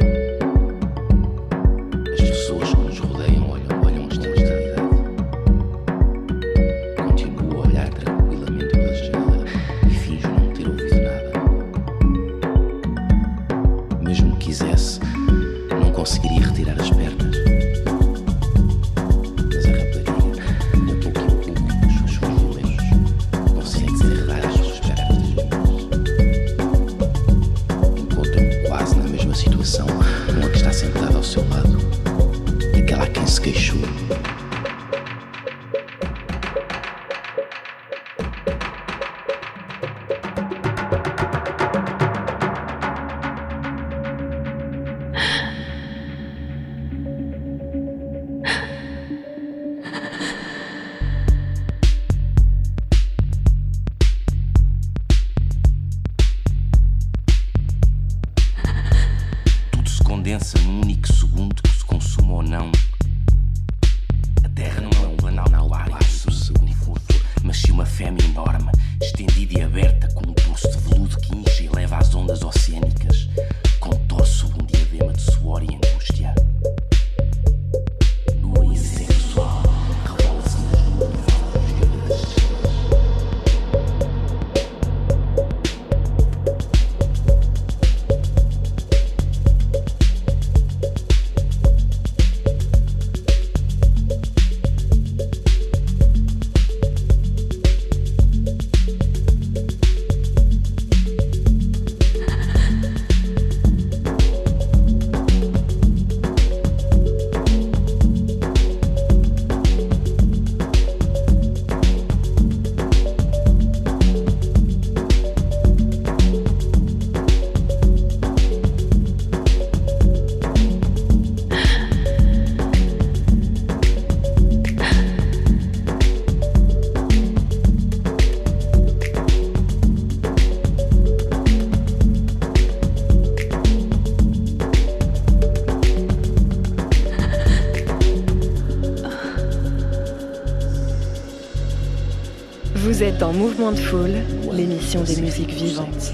En Mouvement de Foule, l'émission des musiques vivantes.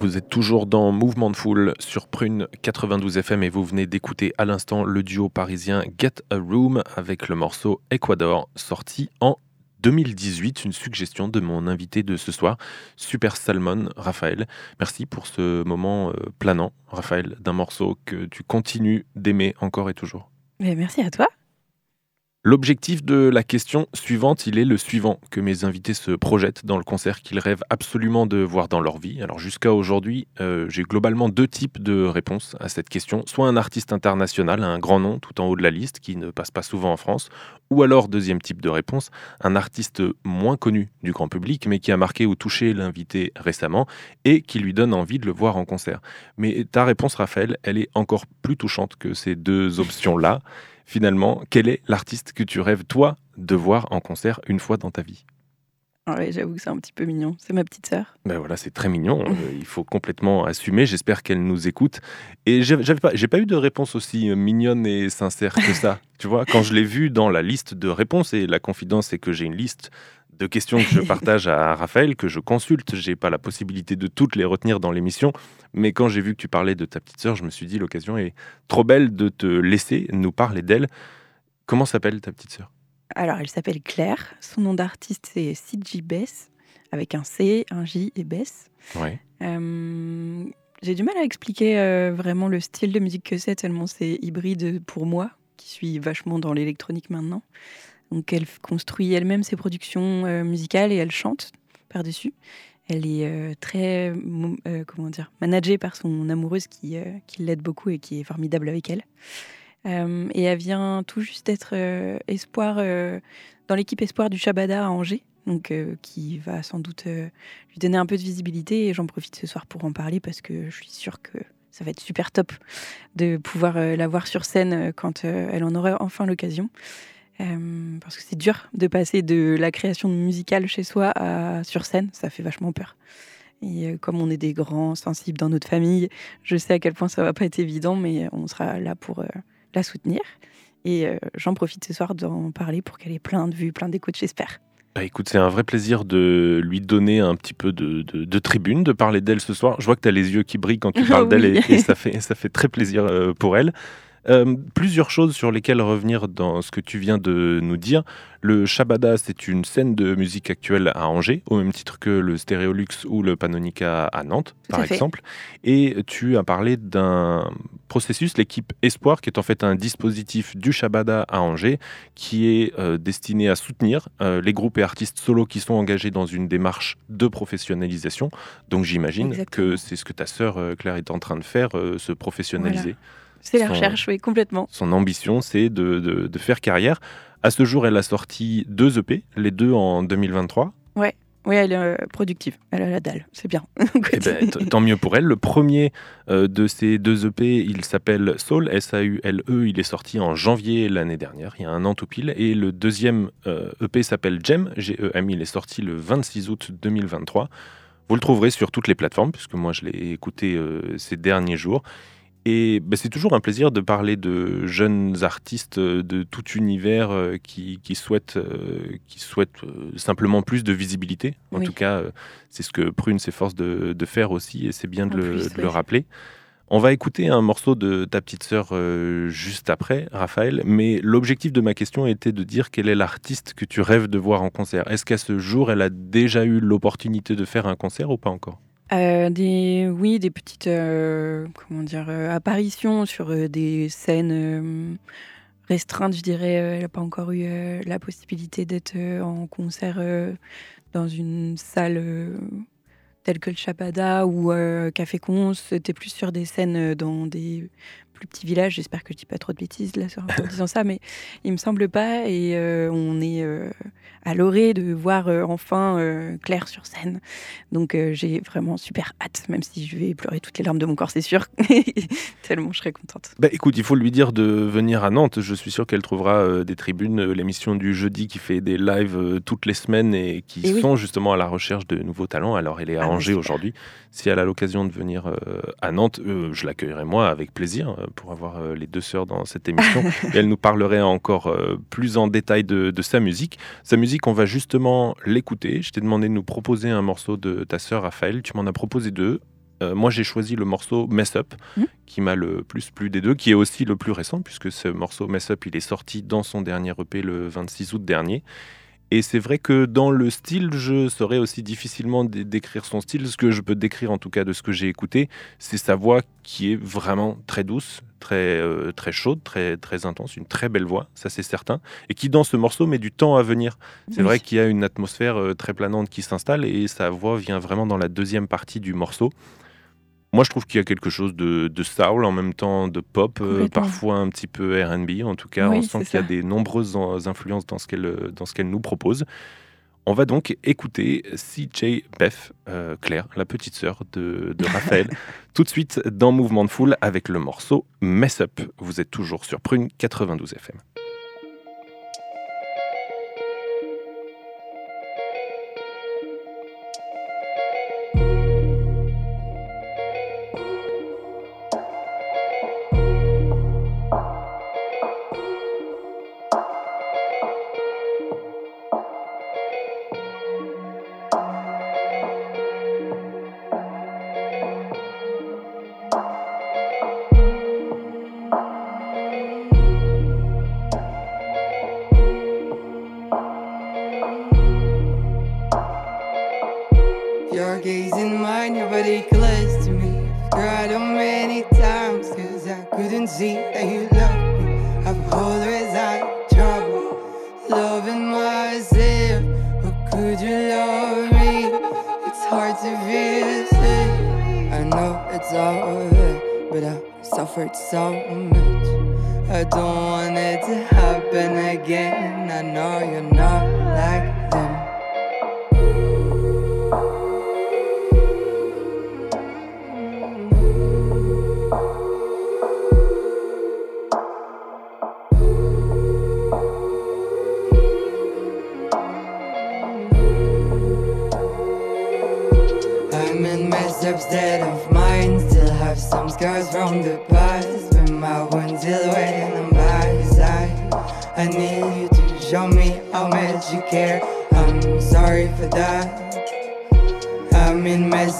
Vous êtes toujours dans Mouvement de Foule sur Prune 92 FM et vous venez d'écouter à l'instant le duo parisien Get a Room avec le morceau Ecuador sorti en 2018, une suggestion de mon invité de ce soir, Super Salmon, Raphaël. Merci pour ce moment euh, planant, Raphaël, d'un morceau que tu continues d'aimer encore et toujours. Mais merci à toi. L'objectif de la question suivante, il est le suivant, que mes invités se projettent dans le concert qu'ils rêvent absolument de voir dans leur vie. Alors jusqu'à aujourd'hui, euh, j'ai globalement deux types de réponses à cette question. Soit un artiste international, un grand nom tout en haut de la liste, qui ne passe pas souvent en France, ou alors, deuxième type de réponse, un artiste moins connu du grand public, mais qui a marqué ou touché l'invité récemment, et qui lui donne envie de le voir en concert. Mais ta réponse, Raphaël, elle est encore plus touchante que ces deux options-là finalement, quel est l'artiste que tu rêves, toi, de voir en concert une fois dans ta vie? Ouais, J'avoue que c'est un petit peu mignon. C'est ma petite sœur. Ben voilà, c'est très mignon. Euh, il faut complètement assumer. J'espère qu'elle nous écoute. Et j'avais pas, j'ai pas eu de réponse aussi euh, mignonne et sincère que ça. tu vois, quand je l'ai vu dans la liste de réponses, et la confidence, c'est que j'ai une liste de questions que je partage à Raphaël, que je consulte. J'ai pas la possibilité de toutes les retenir dans l'émission, mais quand j'ai vu que tu parlais de ta petite sœur, je me suis dit l'occasion est trop belle de te laisser nous parler d'elle. Comment s'appelle ta petite sœur? Alors, elle s'appelle Claire. Son nom d'artiste c'est CG Bess, avec un C, un J et Bess. Ouais. Euh, j'ai du mal à expliquer euh, vraiment le style de musique que c'est, tellement c'est hybride pour moi, qui suis vachement dans l'électronique maintenant. Donc elle construit elle-même ses productions euh, musicales et elle chante par-dessus. Elle est euh, très, euh, comment dire, managée par son amoureuse qui, qui l'aide beaucoup et qui est formidable avec elle. et elle vient tout juste d'être espoir dans l'équipe espoir du Shabada à Angers, donc qui va sans doute lui donner un peu de visibilité. Et j'en profite ce soir pour en parler parce que je suis sûre que ça va être super top de pouvoir la voir sur scène quand elle en aura enfin l'occasion. Euh, parce que c'est dur de passer de la création musicale chez soi à sur scène, ça fait vachement peur. Et euh, comme on est des grands sensibles dans notre famille, je sais à quel point ça va pas être évident, mais on sera là pour euh, la soutenir. Et j'en profite ce soir d'en parler pour qu'elle ait plein de vues, plein d'écoutes, j'espère. Bah écoute, c'est un vrai plaisir de lui donner un petit peu de, de, tribune, de parler d'elle ce soir. Je vois que tu as les yeux qui brillent quand tu parles d'elle et, ça, fait, ça fait très plaisir pour elle. Euh, plusieurs choses sur lesquelles revenir dans ce que tu viens de nous dire. Le Shabada, c'est une scène de musique actuelle à Angers, au même titre que le Stéréolux ou le Panonica à Nantes, par exemple. Et tu as parlé d'un processus, l'équipe Espoir, qui est en fait un dispositif du Shabada à Angers, qui est euh, destiné à soutenir euh, les groupes et artistes solos qui sont engagés dans une démarche de professionnalisation. Donc j'imagine que c'est ce que ta sœur Claire est en train de faire, se professionnaliser. C'est la recherche, oui, complètement. Son ambition, c'est de, de, faire carrière. À ce jour, elle a sorti deux EP, les deux en 2023. Ouais. Oui, elle est euh, productive, elle a la dalle, c'est bien. Eh ben, tant mieux pour elle. Le premier euh, de ces deux EP, il s'appelle Soul, S-A-U-L-E, il est sorti en janvier l'année dernière, il y a un an tout pile. Et le deuxième EP euh, e s'appelle Gem, G-E-M, il est sorti le 26 août 2023. Vous le trouverez sur toutes les plateformes, puisque moi je l'ai écouté ces derniers jours. Et ben, c'est toujours un plaisir de parler de jeunes artistes de tout univers euh, qui, qui, souhaitent, euh, qui souhaitent euh, simplement plus de visibilité. En tout cas, c'est ce que Prune s'efforce de, de, faire aussi, et c'est bien de, le, le, rappeler. On va écouter un morceau de ta petite sœur juste après, Raphaël, mais l'objectif de ma question était de dire quel est l'artiste que tu rêves de voir en concert. Est-ce qu'à ce jour, elle a déjà eu l'opportunité de faire un concert ou pas encore? Euh, des, oui, des petites euh, comment dire, euh, apparitions sur des scènes restreintes, je dirais. Elle pas encore eu la possibilité d'être en concert dans une salle telle que le Chapada ou Café Cons. C'était plus sur des scènes dans des plus petits villages. J'espère que je dis pas trop de bêtises là en disant ça, mais il me semble pas. Et on est à l'orée de voir euh, enfin euh, Claire sur scène. Donc euh, j'ai vraiment super hâte, même si je vais pleurer toutes les larmes de mon corps, c'est sûr. Tellement je serai contente. Bah écoute, il faut lui dire de venir à Nantes. Je suis sûr qu'elle trouvera des tribunes. L'émission du jeudi qui fait des lives toutes les semaines et qui sont justement à la recherche de nouveaux talents. Alors elle est à ah, Angers aujourd'hui. Si elle a l'occasion de venir à Nantes, je l'accueillerai moi avec plaisir pour avoir les deux sœurs dans cette émission. et elle nous parlerait encore plus en détail de, de sa musique. Sa musique qu'on va justement l'écouter. Je t'ai demandé de nous proposer un morceau de ta sœur Raphaël. Tu m'en as proposé deux. Euh, moi, j'ai choisi le morceau Mess Up, mmh. qui m'a le plus plu des deux, qui est aussi le plus récent, puisque ce morceau Mess Up, il est sorti dans son dernier EP le 26 août dernier. Et c'est vrai que dans le style, je saurais aussi difficilement dé- décrire son style. Ce que je peux décrire, en tout cas, de ce que j'ai écouté, c'est sa voix qui est vraiment très douce, très, euh, très chaude, très, très intense, une très belle voix, ça c'est certain, et qui dans ce morceau met du temps à venir. C'est Oui. vrai qu'il y a une atmosphère euh, très planante qui s'installe et sa voix vient vraiment dans la deuxième partie du morceau. Moi, je trouve qu'il y a quelque chose de, de soul en même temps de pop, euh, parfois un petit peu R&B. En tout cas, Oui, on sent qu'il y a des nombreuses en- influences dans ce qu'elle euh, qu'elle nous propose. On va donc écouter CJ Beth, euh, Claire, la petite sœur de, de Raphaël, tout de suite dans Mouvement de Foule avec le morceau Mess Up. Vous êtes toujours sur Prune 92 FM. Again. I know you're not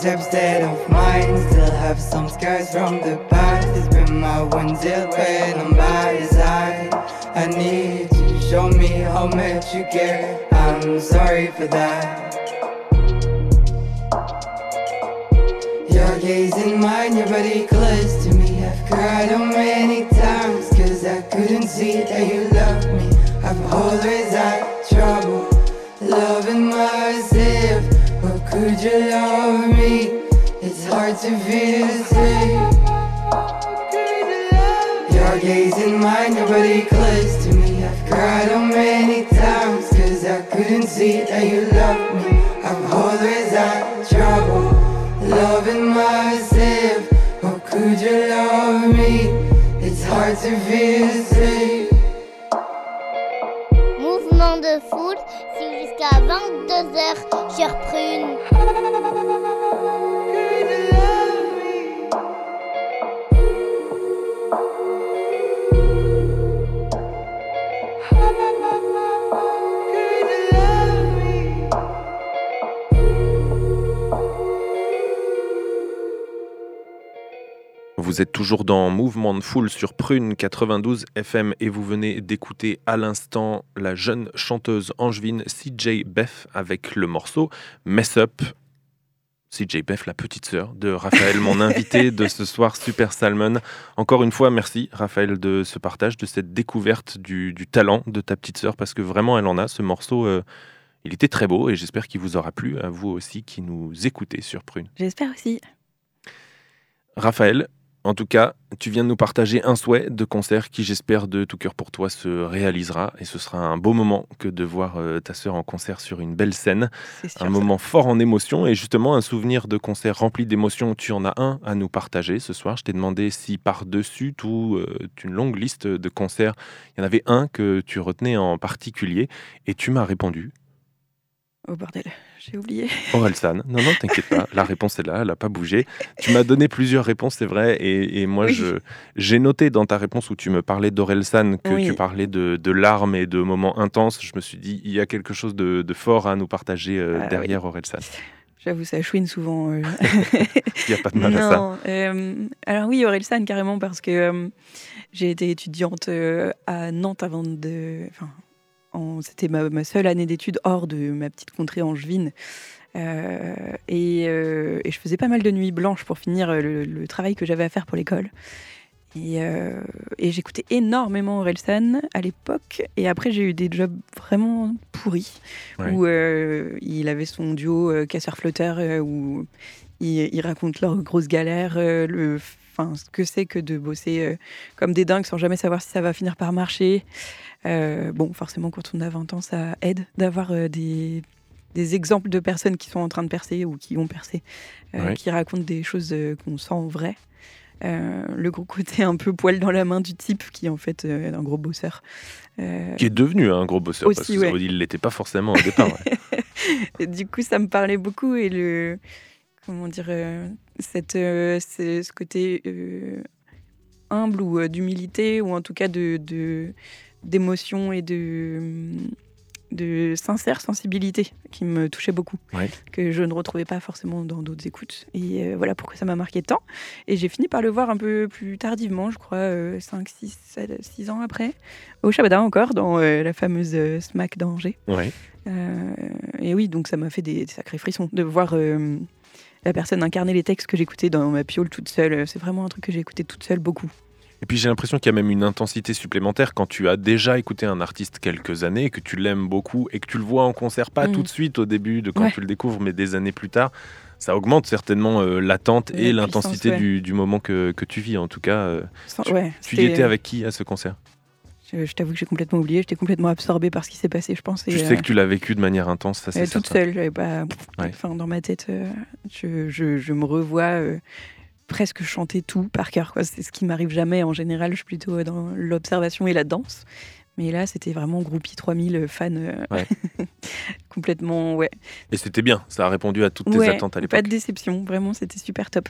up state of mind. Still have some scars from the past. But my wounds still waiting on my side. I need you to show me how much you care. I'm sorry for that. Your gaze in mine, your body close to me. I've cried so many times, cause I couldn't see that you love me. I've always had trouble loving myself. Could you love me? It's hard to feel safe. Your gaze in mine, your body close to me. I've cried so many times, cause I couldn't see that you love me. I've always had trouble loving myself. But could you love me? It's hard to feel safe. Mouvement 22h sur Prune. Vous êtes toujours dans Mouvement de Foule sur Prune 92 FM et vous venez d'écouter à l'instant la jeune chanteuse angevine CJ Beth avec le morceau Mess Up. CJ Beth, la petite sœur de Raphaël, mon invité de ce soir, Super Salmon. Encore une fois, merci Raphaël de ce partage, de cette découverte du, du talent de ta petite sœur, parce que vraiment elle en a. Ce morceau, euh, il était très beau et j'espère qu'il vous aura plu, à vous aussi qui nous écoutez sur Prune. J'espère aussi. Raphaël, en tout cas, tu viens de nous partager un souhait de concert qui, j'espère, de tout cœur pour toi, se réalisera. Et ce sera un beau moment que de voir euh, ta sœur en concert sur une belle scène. Sûr. Un ça. moment fort en émotion. Et justement, un souvenir de concert rempli d'émotions. Tu en as un à nous partager ce soir. Je t'ai demandé si par-dessus tout, euh, une longue liste de concerts, il y en avait un que tu retenais en particulier. Et tu m'as répondu Oh bordel, j'ai oublié. Orelsan. Non, non, t'inquiète pas. La réponse est là, elle n'a pas bougé. Tu m'as donné plusieurs réponses, c'est vrai. Et, et moi, Oui. je, j'ai noté dans ta réponse où tu me parlais d'Orelsan que Oui. tu parlais de, de larmes et de moments intenses. Je me suis dit, il y a quelque chose de, de fort à nous partager euh, Ah oui. derrière Orelsan. J'avoue, ça chouine souvent. euh. Il n'y a pas de mal à ça. non, euh, alors oui, Orelsan, carrément, parce que euh, j'ai été étudiante euh, à Nantes avant de. Enfin, c'était ma, ma seule année d'études hors de ma petite contrée angevine. Euh, et, euh, et je faisais pas mal de nuits blanches pour finir le, le travail que j'avais à faire pour l'école. Et, euh, et j'écoutais énormément Orelsan à l'époque. Et après, j'ai eu des jobs vraiment pourris. Ouais. Où euh, il avait son duo euh, casseur-flotteur, où ils, ils racontent leurs grosses galères, le, enfin, ce que c'est que de bosser comme des dingues sans jamais savoir si ça va finir par marcher. Euh, bon, forcément, quand on a 20 ans, ça aide d'avoir euh, des, des exemples de personnes qui sont en train de percer ou qui ont percé, euh, Ouais. qui racontent des choses euh, qu'on sent vraies. Euh, le gros côté un peu poil dans la main du type qui en fait est un gros bosseur. Qui est devenu un gros bosseur, parce ouais. qu'il ne l'était pas forcément au départ. ouais. Du coup, ça me parlait beaucoup et le comment dire cette ce côté humble ou d'humilité ou en tout cas de de- d'émotion et de de sincère sensibilité qui me touchait beaucoup Ouais. que je ne retrouvais pas forcément dans d'autres écoutes et euh, voilà pourquoi ça m'a marqué tant et j'ai fini par le voir un peu plus tardivement je crois 5 6 6 ans après au Shabada encore dans euh, la fameuse euh, Smack d'Angers Ouais. euh, et oui, donc ça m'a fait des, des sacrés frissons de voir euh, la personne incarner les textes que j'écoutais dans ma piole toute seule. C'est vraiment un truc que j'ai écouté toute seule beaucoup. Et puis j'ai l'impression qu'il y a même une intensité supplémentaire quand tu as déjà écouté un artiste quelques années, que tu l'aimes beaucoup et que tu le vois en concert, pas Mm. tout de suite au début de quand Ouais. tu le découvres, mais des années plus tard. Ça augmente certainement euh, l'attente La et l'intensité ouais. du, du moment que, que tu vis. En tout cas, euh, Sans- tu, ouais, tu y étais avec qui à ce concert? Je, je t'avoue que j'ai complètement oublié. J'étais complètement absorbée par ce qui s'est passé, je pense. Tu et, sais euh, que tu l'as vécu de manière intense, ça c'est euh, toute certain. seule, j'avais pas. Enfin, dans ma tête, euh, je, je- je me revois euh, presque chanter tout par cœur. C'est ce qui m'arrive jamais en général. Je suis plutôt euh, dans l'observation et la danse. Mais là, c'était vraiment groupie 3000 fans euh, Ouais. complètement, ouais. Et c'était bien, ça a répondu à toutes tes Ouais, attentes à l'époque. Pas de déception, vraiment, c'était super top.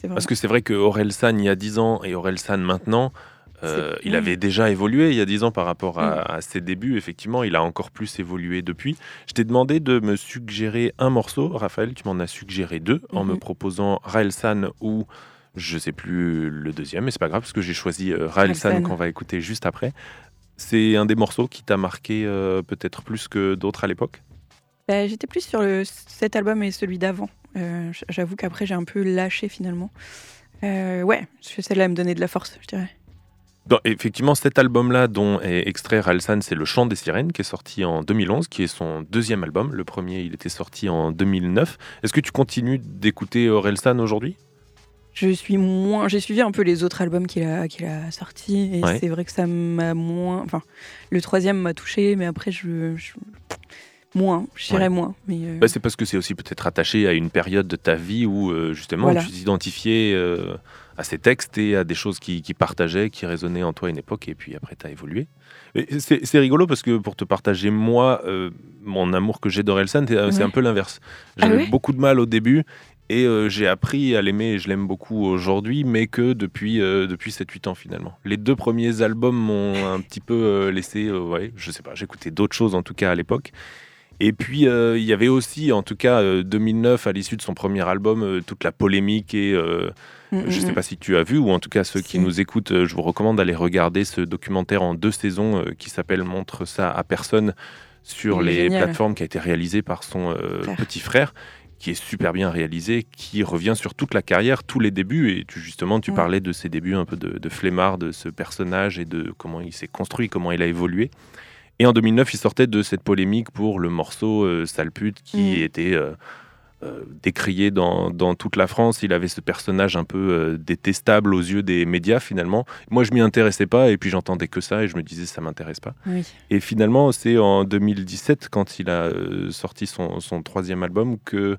Vraiment- Parce que c'est vrai que Aurel San il y a 10 ans et Aurel San maintenant, euh, il avait déjà évolué il y a 10 ans par rapport à, Mm. à ses débuts. Effectivement, il a encore plus évolué depuis. Je t'ai demandé de me suggérer un morceau. Raphaël, tu m'en as suggéré deux en me Mhm. proposant Raël San ou je sais plus le deuxième, mais c'est pas grave parce que j'ai choisi euh, Raël Raël San qu'on va écouter juste après. C'est un des morceaux qui t'a marqué euh, peut-être plus que d'autres à l'époque? Bah, J'étais plus sur le, cet album et celui d'avant. Euh, J'avoue qu'après, j'ai un peu lâché finalement. Ouais, celle-là me donnait de la force, je dirais. Effectivement, cet album-là, dont est extrait Ralsan, c'est Le Chant des Sirènes, qui est sorti en 2011, qui est son deuxième album. Le premier, il était sorti en 2009. Est-ce que tu continues d'écouter Orelsan aujourd'hui? Je suis moins. J'ai suivi un peu les autres albums qu'il a, qu'il a sortis et Ouais. c'est vrai que ça m'a moins. Enfin, le troisième m'a touché, mais après, je. je- Moins, je dirais Ouais. moins. Mais euh, Bah, C'est parce que c'est aussi peut-être attaché à une période de ta vie où, euh, justement, Voilà. tu t'identifiais euh, à ces textes et à des choses qui, qui partageaient, qui résonnaient en toi à une époque, et puis après, tu as évolué. C'est rigolo parce que pour te partager, moi, euh, mon amour que j'ai d'Orelsan, c'est Ouais. un peu l'inverse. Ah J'avais beaucoup de mal au début. Et euh, j'ai appris à l'aimer et je l'aime beaucoup aujourd'hui, mais que depuis, euh, depuis 7-8 ans finalement. Les deux premiers albums m'ont un petit peu laissé, ouais, je sais pas, j'écoutais d'autres choses en tout cas à l'époque. Et puis euh, il y avait aussi, en tout cas euh, 2009, à l'issue de son premier album, euh, toute la polémique et mm, je mm, sais mm. pas si tu as vu, ou en tout cas ceux qui nous écoutent, euh, je vous recommande d'aller regarder ce documentaire en deux saisons euh, qui s'appelle Montre ça à personne sur les génial. plateformes, qui a été réalisé par son euh, Frère. petit frère, qui est super bien réalisé, qui revient sur toute la carrière, tous les débuts. Et tu, justement, tu Ouais. parlais de ses débuts un peu de, de flemmard, de ce personnage et de comment il s'est construit, comment il a évolué. Et en 2009, il sortait de cette polémique pour le morceau euh, Sale pute qui Mm. était euh, décrié dans, dans toute la France. Il avait ce personnage un peu euh, détestable aux yeux des médias finalement. Moi, je m'y intéressais pas et puis j'entendais que ça et je me disais ça m'intéresse pas. Oui. Et finalement, c'est en 2017, quand il a euh, sorti son, son troisième album, que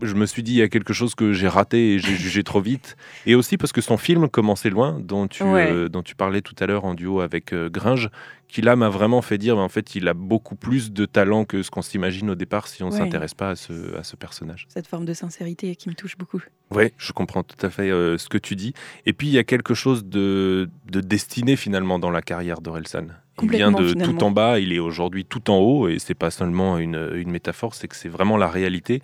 je me suis dit, il y a quelque chose que j'ai raté et j'ai jugé trop vite. Et aussi parce que son film, Commencer loin, dont tu, Ouais. euh, dont tu parlais tout à l'heure en duo avec euh, Gringe, qui là m'a vraiment fait dire, mais en fait, il a beaucoup plus de talent que ce qu'on s'imagine au départ si on ne Ouais. s'intéresse pas à ce, à ce personnage. Cette forme de sincérité qui me touche beaucoup. Oui, je comprends tout à fait euh, ce que tu dis. Et puis, il y a quelque chose de, de destiné finalement dans la carrière d'Orelsan. Il vient de finalement. tout en bas, il est aujourd'hui tout en haut, et c'est pas seulement une, une métaphore, c'est que c'est vraiment la réalité.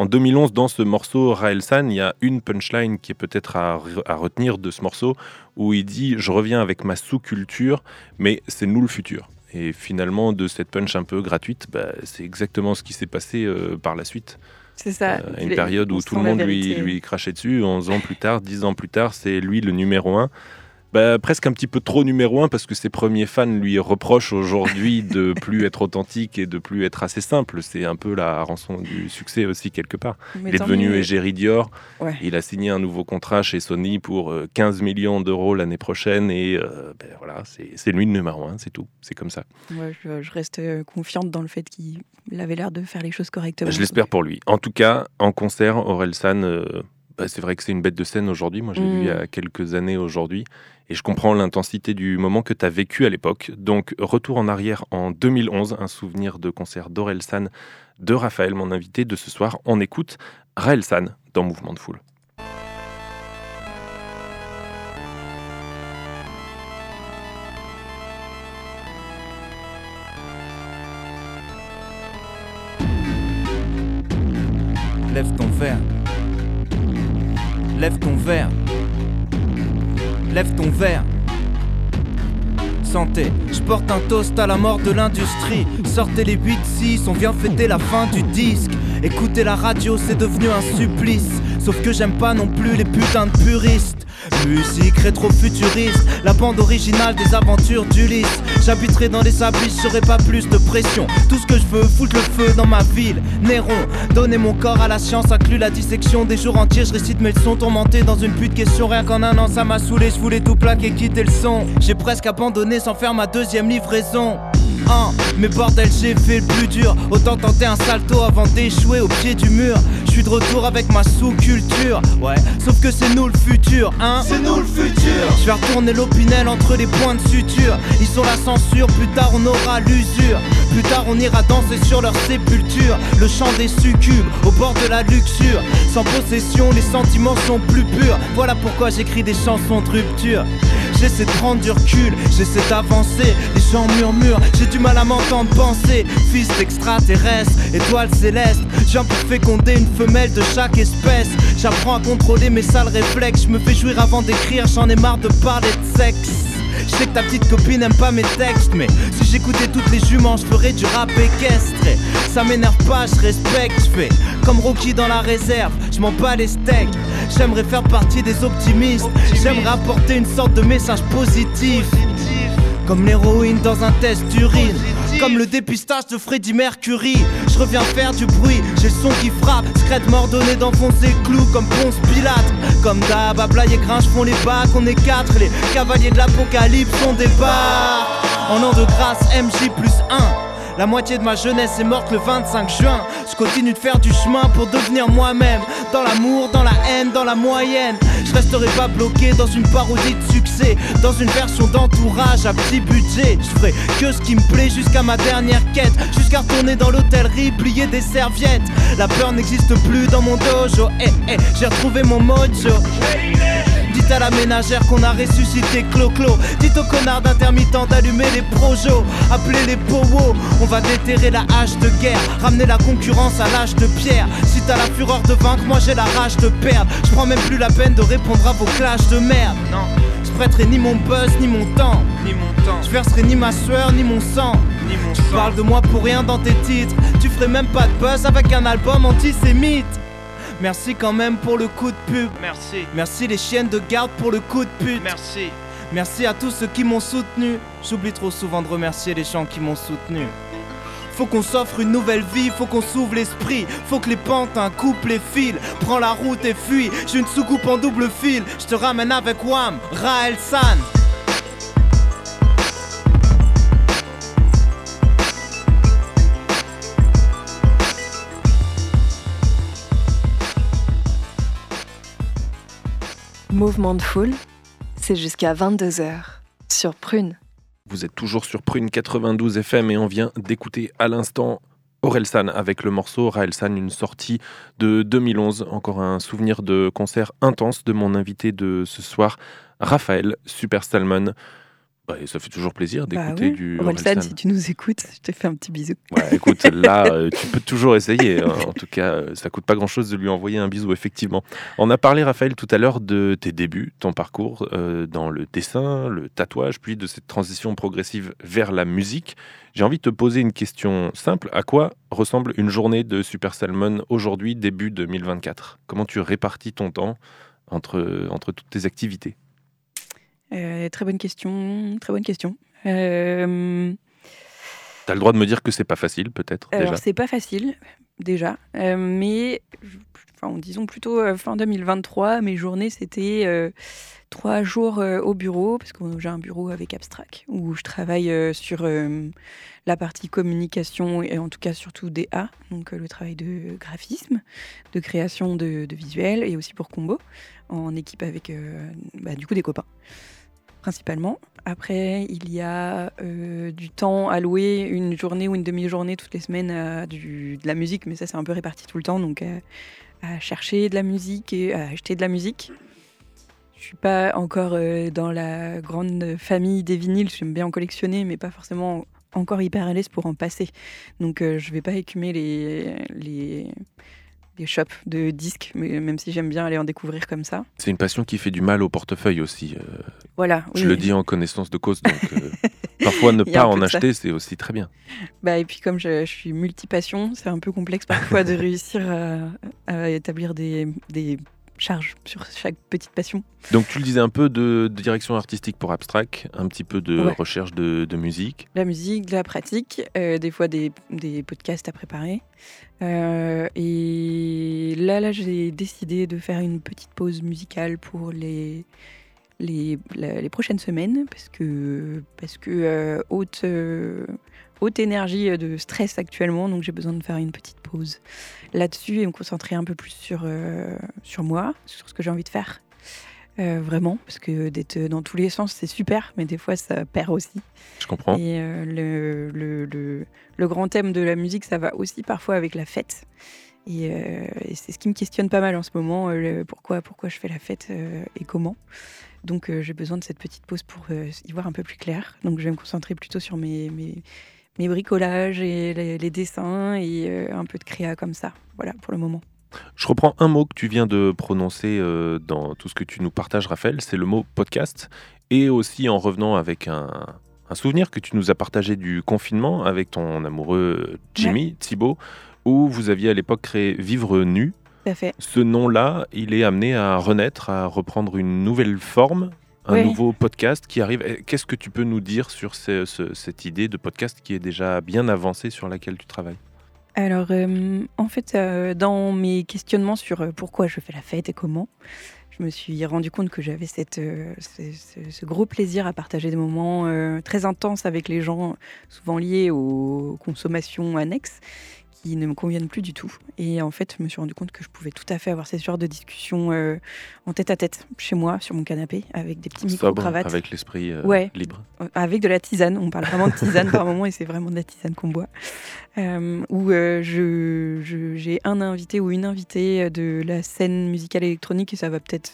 En 2011, dans ce morceau Raelsan, il y a une punchline qui est peut-être à, re- à retenir de ce morceau, où il dit « Je reviens avec ma sous-culture, mais c'est nous le futur ». Et finalement, de cette punch un peu gratuite, bah, c'est exactement ce qui s'est passé euh, par la suite. C'est ça. Euh, une période où tout le monde lui, lui crachait dessus. 11 ans plus tard, 10 ans plus tard, c'est lui le numéro un. Bah, presque un petit peu trop numéro un parce que ses premiers fans lui reprochent aujourd'hui de plus être authentique et de plus être assez simple. C'est un peu la rançon du succès aussi quelque part. Mais Il est devenu mieux. égérie Dior. Ouais. Il a signé un nouveau contrat chez Sony pour euh, 15 millions d'euros l'année prochaine et euh, ben voilà, c'est c'est lui le numéro un, c'est tout. C'est comme ça. Ouais, je, je reste euh, confiante dans le fait qu'il avait l'air de faire les choses correctement. Je l'espère pour lui. En tout cas, en concert, Aurel San, euh, bah, c'est vrai que c'est une bête de scène aujourd'hui. Moi, je l'ai vu Mm. il y a quelques années aujourd'hui. Et je comprends l'intensité du moment que tu as vécu à l'époque. Donc, retour en arrière en 2011, un souvenir de concert d'Aurel San de Raphaël, mon invité de ce soir. On écoute Raël San dans Mouvement de Foule. Lève ton verre. Lève ton verre. Lève ton verre. Santé, je porte un toast à la mort de l'industrie. Sortez les 8-6, on vient fêter la fin du disque. Écoutez la radio, c'est devenu un supplice. Sauf que j'aime pas non plus les putains de puristes. Musique rétro-futuriste, la bande originale des aventures d'Ulysse. J'habiterai dans les abysses, j'aurai pas plus de pression. Tout ce que je veux, foutre le feu dans ma ville. Néron, donner mon corps à la science, inclut la dissection des jours entiers. Je récite mes leçons tourmentés dans une pute question. Rien qu'en un an, ça m'a saoulé, je voulais tout plaquer, quitter le son. J'ai presque abandonné sans faire ma deuxième livraison. Hein, mais bordel, j'ai fait le plus dur. Autant tenter un salto avant d'échouer au pied du mur. Je suis de retour avec ma sous-culture. Ouais, sauf que c'est nous le futur, hein. C'est nous le futur. Je vais retourner l'opinel entre les points de suture. Ils sont la censure, plus tard on aura l'usure. Plus tard on ira danser sur leur sépulture. Le chant des succubes au bord de la luxure. Sans possession, les sentiments sont plus purs. Voilà pourquoi j'écris des chansons de rupture. J'essaie de prendre du recul, j'essaie d'avancer. Les gens murmurent, j'ai du mal à m'entendre penser. Fils d'extraterrestre, étoile céleste. Je viens pour féconder une femelle de chaque espèce. J'apprends à contrôler mes sales réflexes. Je me fais jouir avant d'écrire, j'en ai marre de parler de sexe. Je sais que ta petite copine aime pas mes textes, mais si j'écoutais toutes les juments, je ferais du rap équestre. Ça m'énerve pas, je respecte, je fais comme Rocky dans la réserve, je m'en bats les steaks. J'aimerais faire partie des optimistes, j'aimerais apporter une sorte de message positif. Comme l'héroïne dans un test d'urine. Comme le dépistage de Freddie Mercury. Je reviens faire du bruit, j'ai le son qui frappe. Scred m'ordonné d'enfoncer clous comme Ponce Pilate. Comme d'hab, Ablaye et Gringe font les bacs On est quatre, les cavaliers de l'apocalypse On débarque En an de grâce, MJ plus 1 la moitié de ma jeunesse est morte le 25 juin. Je continue de faire du chemin pour devenir moi-même. Dans l'amour, dans la haine, dans la moyenne. Je resterai pas bloqué dans une parodie de succès. Dans une version d'entourage à petit budget. Je ferai que ce qui me plaît jusqu'à ma dernière quête. Jusqu'à retourner dans l'hôtellerie, plier des serviettes. La peur n'existe plus dans mon dojo. Eh, eh, j'ai retrouvé mon mojo. Dites à la ménagère qu'on a ressuscité Clo-Clo. Dites aux connards d'intermittents d'allumer les projos. Appelez les powos. On va déterrer la hache de guerre. Ramener la concurrence à l'âge de pierre. Si t'as la fureur de vaincre, moi j'ai la rage de perdre. Je prends même plus la peine de répondre à vos clashs de merde. Non, je prêterai ni mon buzz, ni mon temps. Ni mon temps. Je verserai ni ma sueur, ni mon sang. Ni mon tu parles de moi pour rien dans tes titres. Tu ferais même pas de buzz avec un album antisémite. Merci quand même pour le coup de pub. Merci. Merci les chiennes de garde pour le coup de pute. Merci. Merci à tous ceux qui m'ont soutenu. J'oublie trop souvent de remercier les gens qui m'ont soutenu. Faut qu'on s'offre une nouvelle vie, faut qu'on s'ouvre l'esprit. Faut que les pantins coupent les fils. Prends la route et fuis. J'ai une soucoupe en double fil. Je te ramène avec Wam, Raël San. Mouvement de foule, c'est jusqu'à 22h sur Prune. Vous êtes toujours sur Prune 92 FM et on vient d'écouter à l'instant Orelsan avec le morceau Raelsan, une sortie de 2011. Encore un souvenir de concert intense de mon invité de ce soir, Raphaël Super Salmon. Ouais, ça fait toujours plaisir Bah d'écouter ouais. du Orelsan, Orelsan. si tu nous écoutes, je te fais un petit bisou. Ouais, écoute, là, euh, tu peux toujours essayer. hein. En tout cas, euh, ça coûte pas grand-chose de lui envoyer un bisou, effectivement. On a parlé, Raphaël, tout à l'heure de tes débuts, ton parcours euh, dans le dessin, le tatouage, puis de cette transition progressive vers la musique. J'ai envie de te poser une question simple. À quoi ressemble une journée de Super Salmon aujourd'hui, début 2024 Comment tu répartis ton temps entre, entre toutes tes activités? Euh, très bonne question, très bonne question. Euh, Tu as le droit de me dire que c'est pas facile, peut-être, alors, c'est pas facile, déjà, euh, mais enfin, disons plutôt fin 2023, mes journées, c'était trois jours au bureau, parce que j'ai un bureau avec Abstract, où je travaille sur la partie communication, et en tout cas surtout DA, donc le travail de graphisme, de création de, de visuels, et aussi pour Combo, en équipe avec bah, du coup des copains principalement. Après, il y a euh, du temps alloué, une journée ou une demi-journée toutes les semaines à du- de la musique, mais ça c'est un peu réparti tout le temps, donc euh, à chercher de la musique et à acheter de la musique. Je suis pas encore euh, dans la grande famille des vinyles, j'aime bien en collectionner, mais pas forcément encore hyper à l'aise pour en passer. Donc euh, je vais pas écumer les, les, les shops de disques, mais même si j'aime bien aller en découvrir comme ça. C'est une passion qui fait du mal au portefeuille aussi. euh, Voilà. Je oui. le dis en connaissance de cause, donc euh, parfois ne pas en acheter, c'est aussi très bien. Bah, et puis comme je, je suis multipassion, c'est un peu complexe parfois de réussir à, à établir des, des charges sur chaque petite passion. Donc tu le disais un peu de, de direction artistique pour Abstract, un petit peu de Ouais. recherche de, de musique. La musique, de la pratique, euh, des fois des, des podcasts à préparer. Euh, et là, là j'ai décidé de faire une petite pause musicale pour les, les, la- les prochaines semaines parce que, parce que euh, haute, euh, haute énergie de stress actuellement, donc j'ai besoin de faire une petite pause là-dessus et me concentrer un peu plus sur, euh, sur moi, sur ce que j'ai envie de faire. Euh, vraiment, parce que d'être dans tous les sens, c'est super, mais des fois, ça perd aussi. Je comprends. Et euh, le, le, le- le grand thème de la musique, ça va aussi parfois avec la fête. Et, euh, et c'est ce qui me questionne pas mal en ce moment, euh, pourquoi, pourquoi je fais la fête euh, et comment. Donc euh, j'ai besoin de cette petite pause pour euh, y voir un peu plus clair. Donc je vais me concentrer plutôt sur mes, mes, mes bricolages et les, les dessins et euh, un peu de créa comme ça. Voilà pour le moment. Je reprends un mot que tu viens de prononcer euh, dans tout ce que tu nous partages, Raphaël, c'est le mot podcast. Et aussi en revenant avec un, un souvenir que tu nous as partagé du confinement avec ton amoureux Jimmy Thibault, où vous aviez à l'époque créé Vivre Nu. Tout à fait. Ce nom-là, il est amené à renaître, à reprendre une nouvelle forme, un Oui. nouveau podcast qui arrive. Et Qu'est-ce que tu peux nous dire sur ce- ce- cette idée de podcast qui est déjà bien avancée sur laquelle tu travailles? Alors, euh, en fait, euh, dans mes questionnements sur euh, pourquoi je fais la fête et comment, je me suis rendu compte que j'avais cette, euh, ce, ce- ce gros plaisir à partager des moments euh, très intenses avec les gens, souvent liés aux consommations annexes, qui ne me conviennent plus du tout. Et en fait, je me suis rendu compte que je pouvais tout à fait avoir ces genres de discussions euh, en tête à tête, chez moi, sur mon canapé, avec des petits micro-cravates. avec l'esprit euh, Ouais. libre. Euh, Avec de la tisane, on parle vraiment de tisane par moment et c'est vraiment de la tisane qu'on boit. Euh, où je- j'ai un invité ou une invitée de la scène musicale électronique et ça va peut-être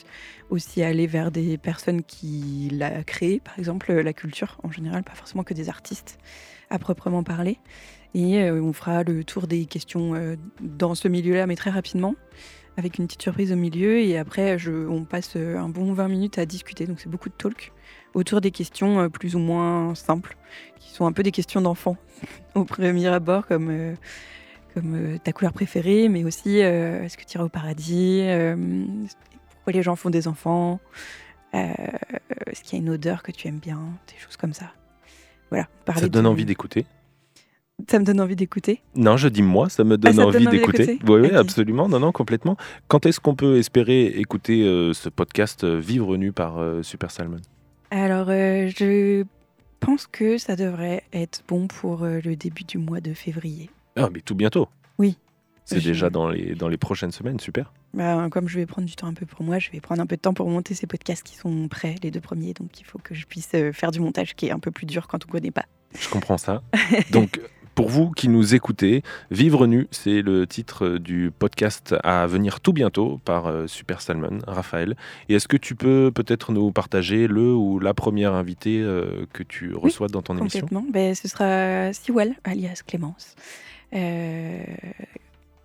aussi aller vers des personnes qui l'a créé, par exemple la culture en général, pas forcément que des artistes à proprement parler. Et euh, on fera le tour des questions euh, dans ce milieu-là, mais très rapidement, avec une petite surprise au milieu. Et après, je, on passe euh, un bon 20 minutes à discuter, donc c'est beaucoup de talk autour des questions plus ou moins simples, qui sont un peu des questions d'enfants au premier abord, comme, euh, comme euh, ta couleur préférée, mais aussi euh, est-ce que tu iras au paradis, pourquoi les gens font des enfants, est-ce qu'il y a une odeur que tu aimes bien, des choses comme ça. Voilà. Ça te donne envie d'écouter Ça me donne envie d'écouter. Non, je dis moi, ça me donne ça te envie donne envie d'écouter. Oui, absolument. Non, non, complètement. Quand est-ce qu'on peut espérer écouter euh, ce podcast euh, Vivre nu par euh, Super Salmon? Alors, je pense que ça devrait être bon pour le début du mois de février. Ah, mais tout bientôt. Oui. C'est Je- déjà dans les, dans les prochaines semaines, super. Bah, comme je vais prendre du temps un peu pour moi, je vais prendre un peu de temps pour monter ces podcasts qui sont prêts, les deux premiers. Donc, il faut que je puisse faire du montage qui est un peu plus dur quand on ne connaît pas. Je comprends ça. Donc, Pour vous qui nous écoutez, Vivre nu, c'est le titre du podcast à venir tout bientôt par euh, Super Salmon, Raphaël. Et est-ce que tu peux peut-être nous partager le ou la première invitée euh, que tu reçois dans ton émission? Complètement. Ben, ce sera Siwal, alias Clémence. Euh,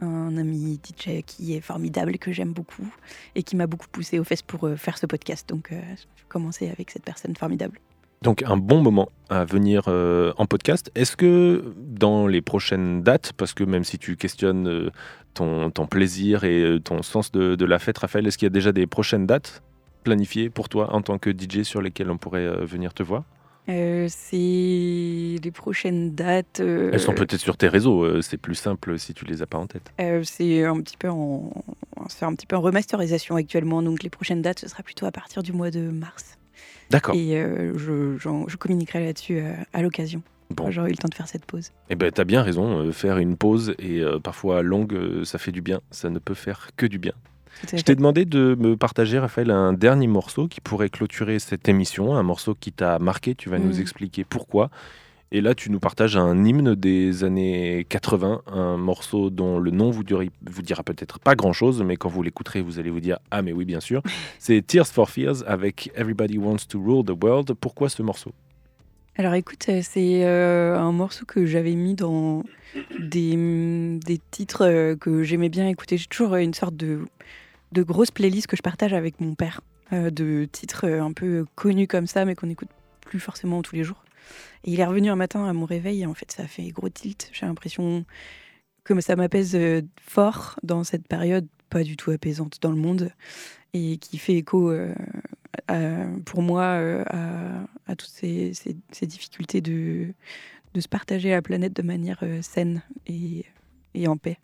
un ami DJ qui est formidable, que j'aime beaucoup et qui m'a beaucoup poussé aux fesses pour euh, faire ce podcast. Donc, euh, je vais commencer avec cette personne formidable. Donc un bon moment à venir euh, en podcast. Est-ce que dans les prochaines dates, parce que même si tu questionnes euh, ton, ton plaisir et euh, ton sens de, de la fête, Raphaël, est-ce qu'il y a déjà des prochaines dates planifiées pour toi en tant que DJ sur lesquelles on pourrait euh, venir te voir? C'est les prochaines dates. Elles sont peut-être sur tes réseaux, c'est plus simple si tu les as pas en tête. c'est un petit peu en, c'est un petit peu en remasterisation actuellement. Donc les prochaines dates, ce sera plutôt à partir du mois de mars. D'accord. Et euh, je, communiquerai là-dessus euh, à l'occasion. Bon. J'aurai eu le temps de faire cette pause. Eh ben, t'as bien raison, euh, faire une pause et parfois longue, ça fait du bien. Ça ne peut faire que du bien. Je t'ai demandé de me partager, Raphaël, un dernier morceau qui pourrait clôturer cette émission, un morceau qui t'a marqué. Tu vas nous Mhm. expliquer pourquoi. Et là, tu nous partages un hymne des années 80, un morceau dont le nom vous, dira- vous dira peut-être pas grand-chose, mais quand vous l'écouterez, vous allez vous dire Ah, mais oui, bien sûr. C'est Tears for Fears avec Everybody Wants to Rule the World. Pourquoi ce morceau? Alors écoute, euh, c'est euh, un morceau que j'avais mis dans des, mm, des titres euh, que j'aimais bien écouter. J'ai toujours une sorte de, de grosse playlist que je partage avec mon père, euh, de titres un peu connus comme ça, mais qu'on n'écoute plus forcément tous les jours. Il est revenu un matin à mon réveil et en fait ça a fait gros tilt. J'ai l'impression que ça m'apaise euh, fort dans cette période pas du tout apaisante dans le monde et qui fait écho euh, pour moi euh, à, toutes ces, difficultés de, se partager la planète de manière saine et, et en paix.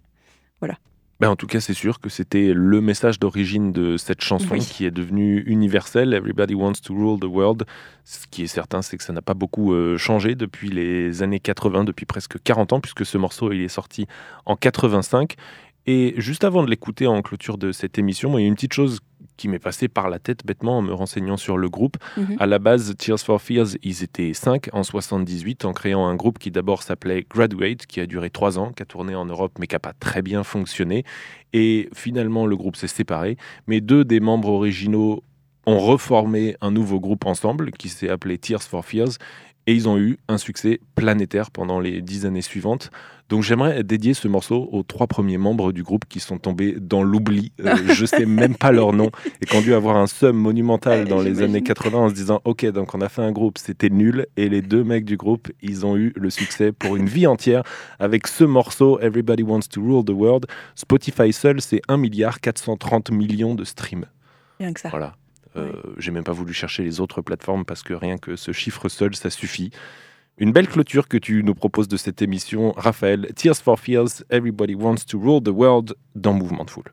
Voilà. Ben, en tout cas, c'est sûr que c'était le message d'origine de cette chanson Oui. qui est devenue universelle. Everybody wants to rule the world. Ce qui est certain, c'est que ça n'a pas beaucoup euh, changé depuis les années 80, depuis presque 40 ans, puisque ce morceau il est sorti en 85. Et juste avant de l'écouter en clôture de cette émission, moi, il y a une petite chose qui m'est passée par la tête bêtement en me renseignant sur le groupe. Mhm. À la base, Tears for Fears, ils étaient 5 en 78 en créant un groupe qui d'abord s'appelait Graduate, qui a duré 3 ans, qui a tourné en Europe mais qui n'a pas très bien fonctionné. Et finalement, le groupe s'est séparé. Mais deux des membres originaux ont reformé un nouveau groupe ensemble qui s'est appelé Tears for Fears. Et ils ont eu un succès planétaire pendant les dix années suivantes. Donc j'aimerais dédier ce morceau aux trois premiers membres du groupe qui sont tombés dans l'oubli. Euh, je sais même pas leur nom et qui ont dû avoir un somme monumental dans les années 80 en se disant ok donc on a fait un groupe c'était nul et les deux mecs du groupe ils ont eu le succès pour une vie entière avec ce morceau Everybody Wants to Rule the World. Spotify seul c'est 1 milliard 430 millions de streams. Rien que ça. Voilà. Euh, J'ai même pas voulu chercher les autres plateformes parce que rien que ce chiffre seul, ça suffit. Une belle clôture que tu nous proposes de cette émission, Raphaël. Tears for Fears, Everybody Wants to Rule the World dans Mouvement de Foule.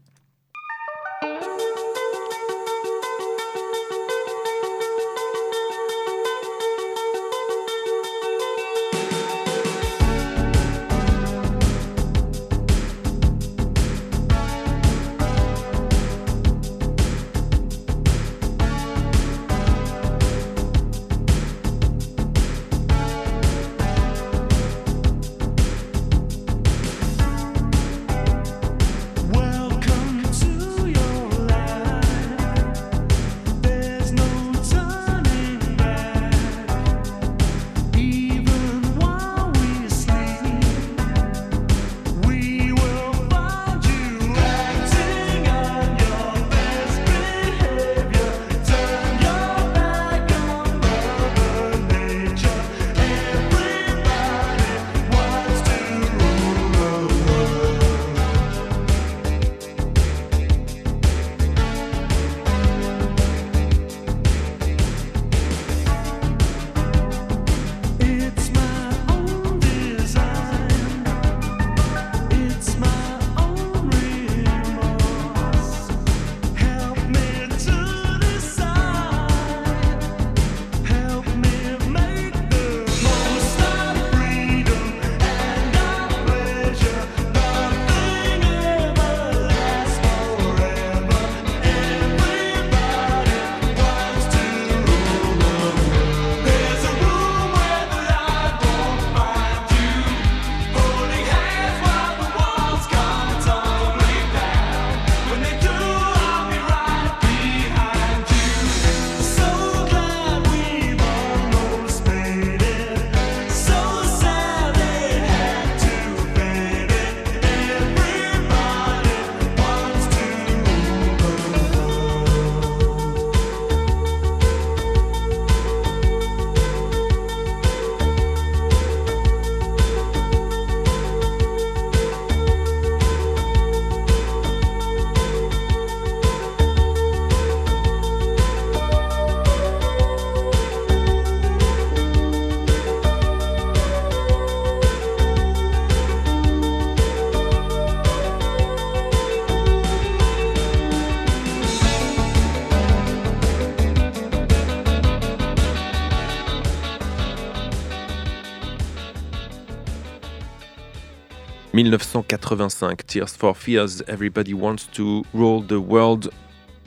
1985, Tears for Fears, Everybody Wants to Rule the World,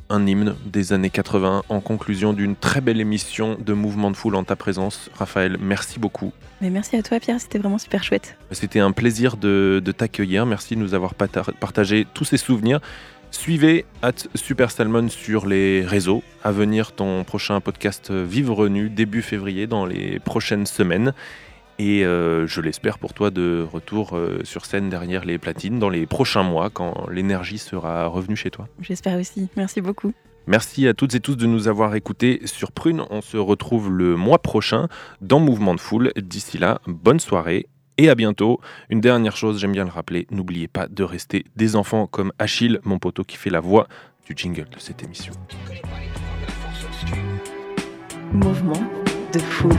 un hymne des années 80 en conclusion d'une très belle émission de Mouvement de Foule en ta présence. Raphaël, merci beaucoup. Mais merci à toi Pierre, c'était vraiment super chouette. C'était un plaisir de, de t'accueillir, merci de nous avoir partagé tous ces souvenirs. Suivez at Super Salmon sur les réseaux. À venir ton prochain podcast Vivre Nu début février dans les prochaines semaines. Et euh, je l'espère pour toi de retour euh, sur scène derrière les platines dans les prochains mois quand l'énergie sera revenue chez toi. J'espère aussi. Merci beaucoup. Merci à toutes et tous de nous avoir écoutés sur Prune. On se retrouve le mois prochain dans Mouvement de Foule. D'ici là, bonne soirée et à bientôt. Une dernière chose, j'aime bien le rappeler, n'oubliez pas de rester des enfants comme Achille, mon poteau qui fait la voix du jingle de cette émission. Mouvement de foule.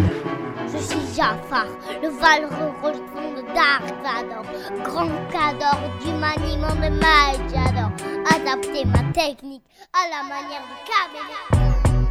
Je suis Jafar, le valeureux rejeton de Dark Vador, grand cador du maniement de Majador. Adapter ma technique à la manière du caméléon.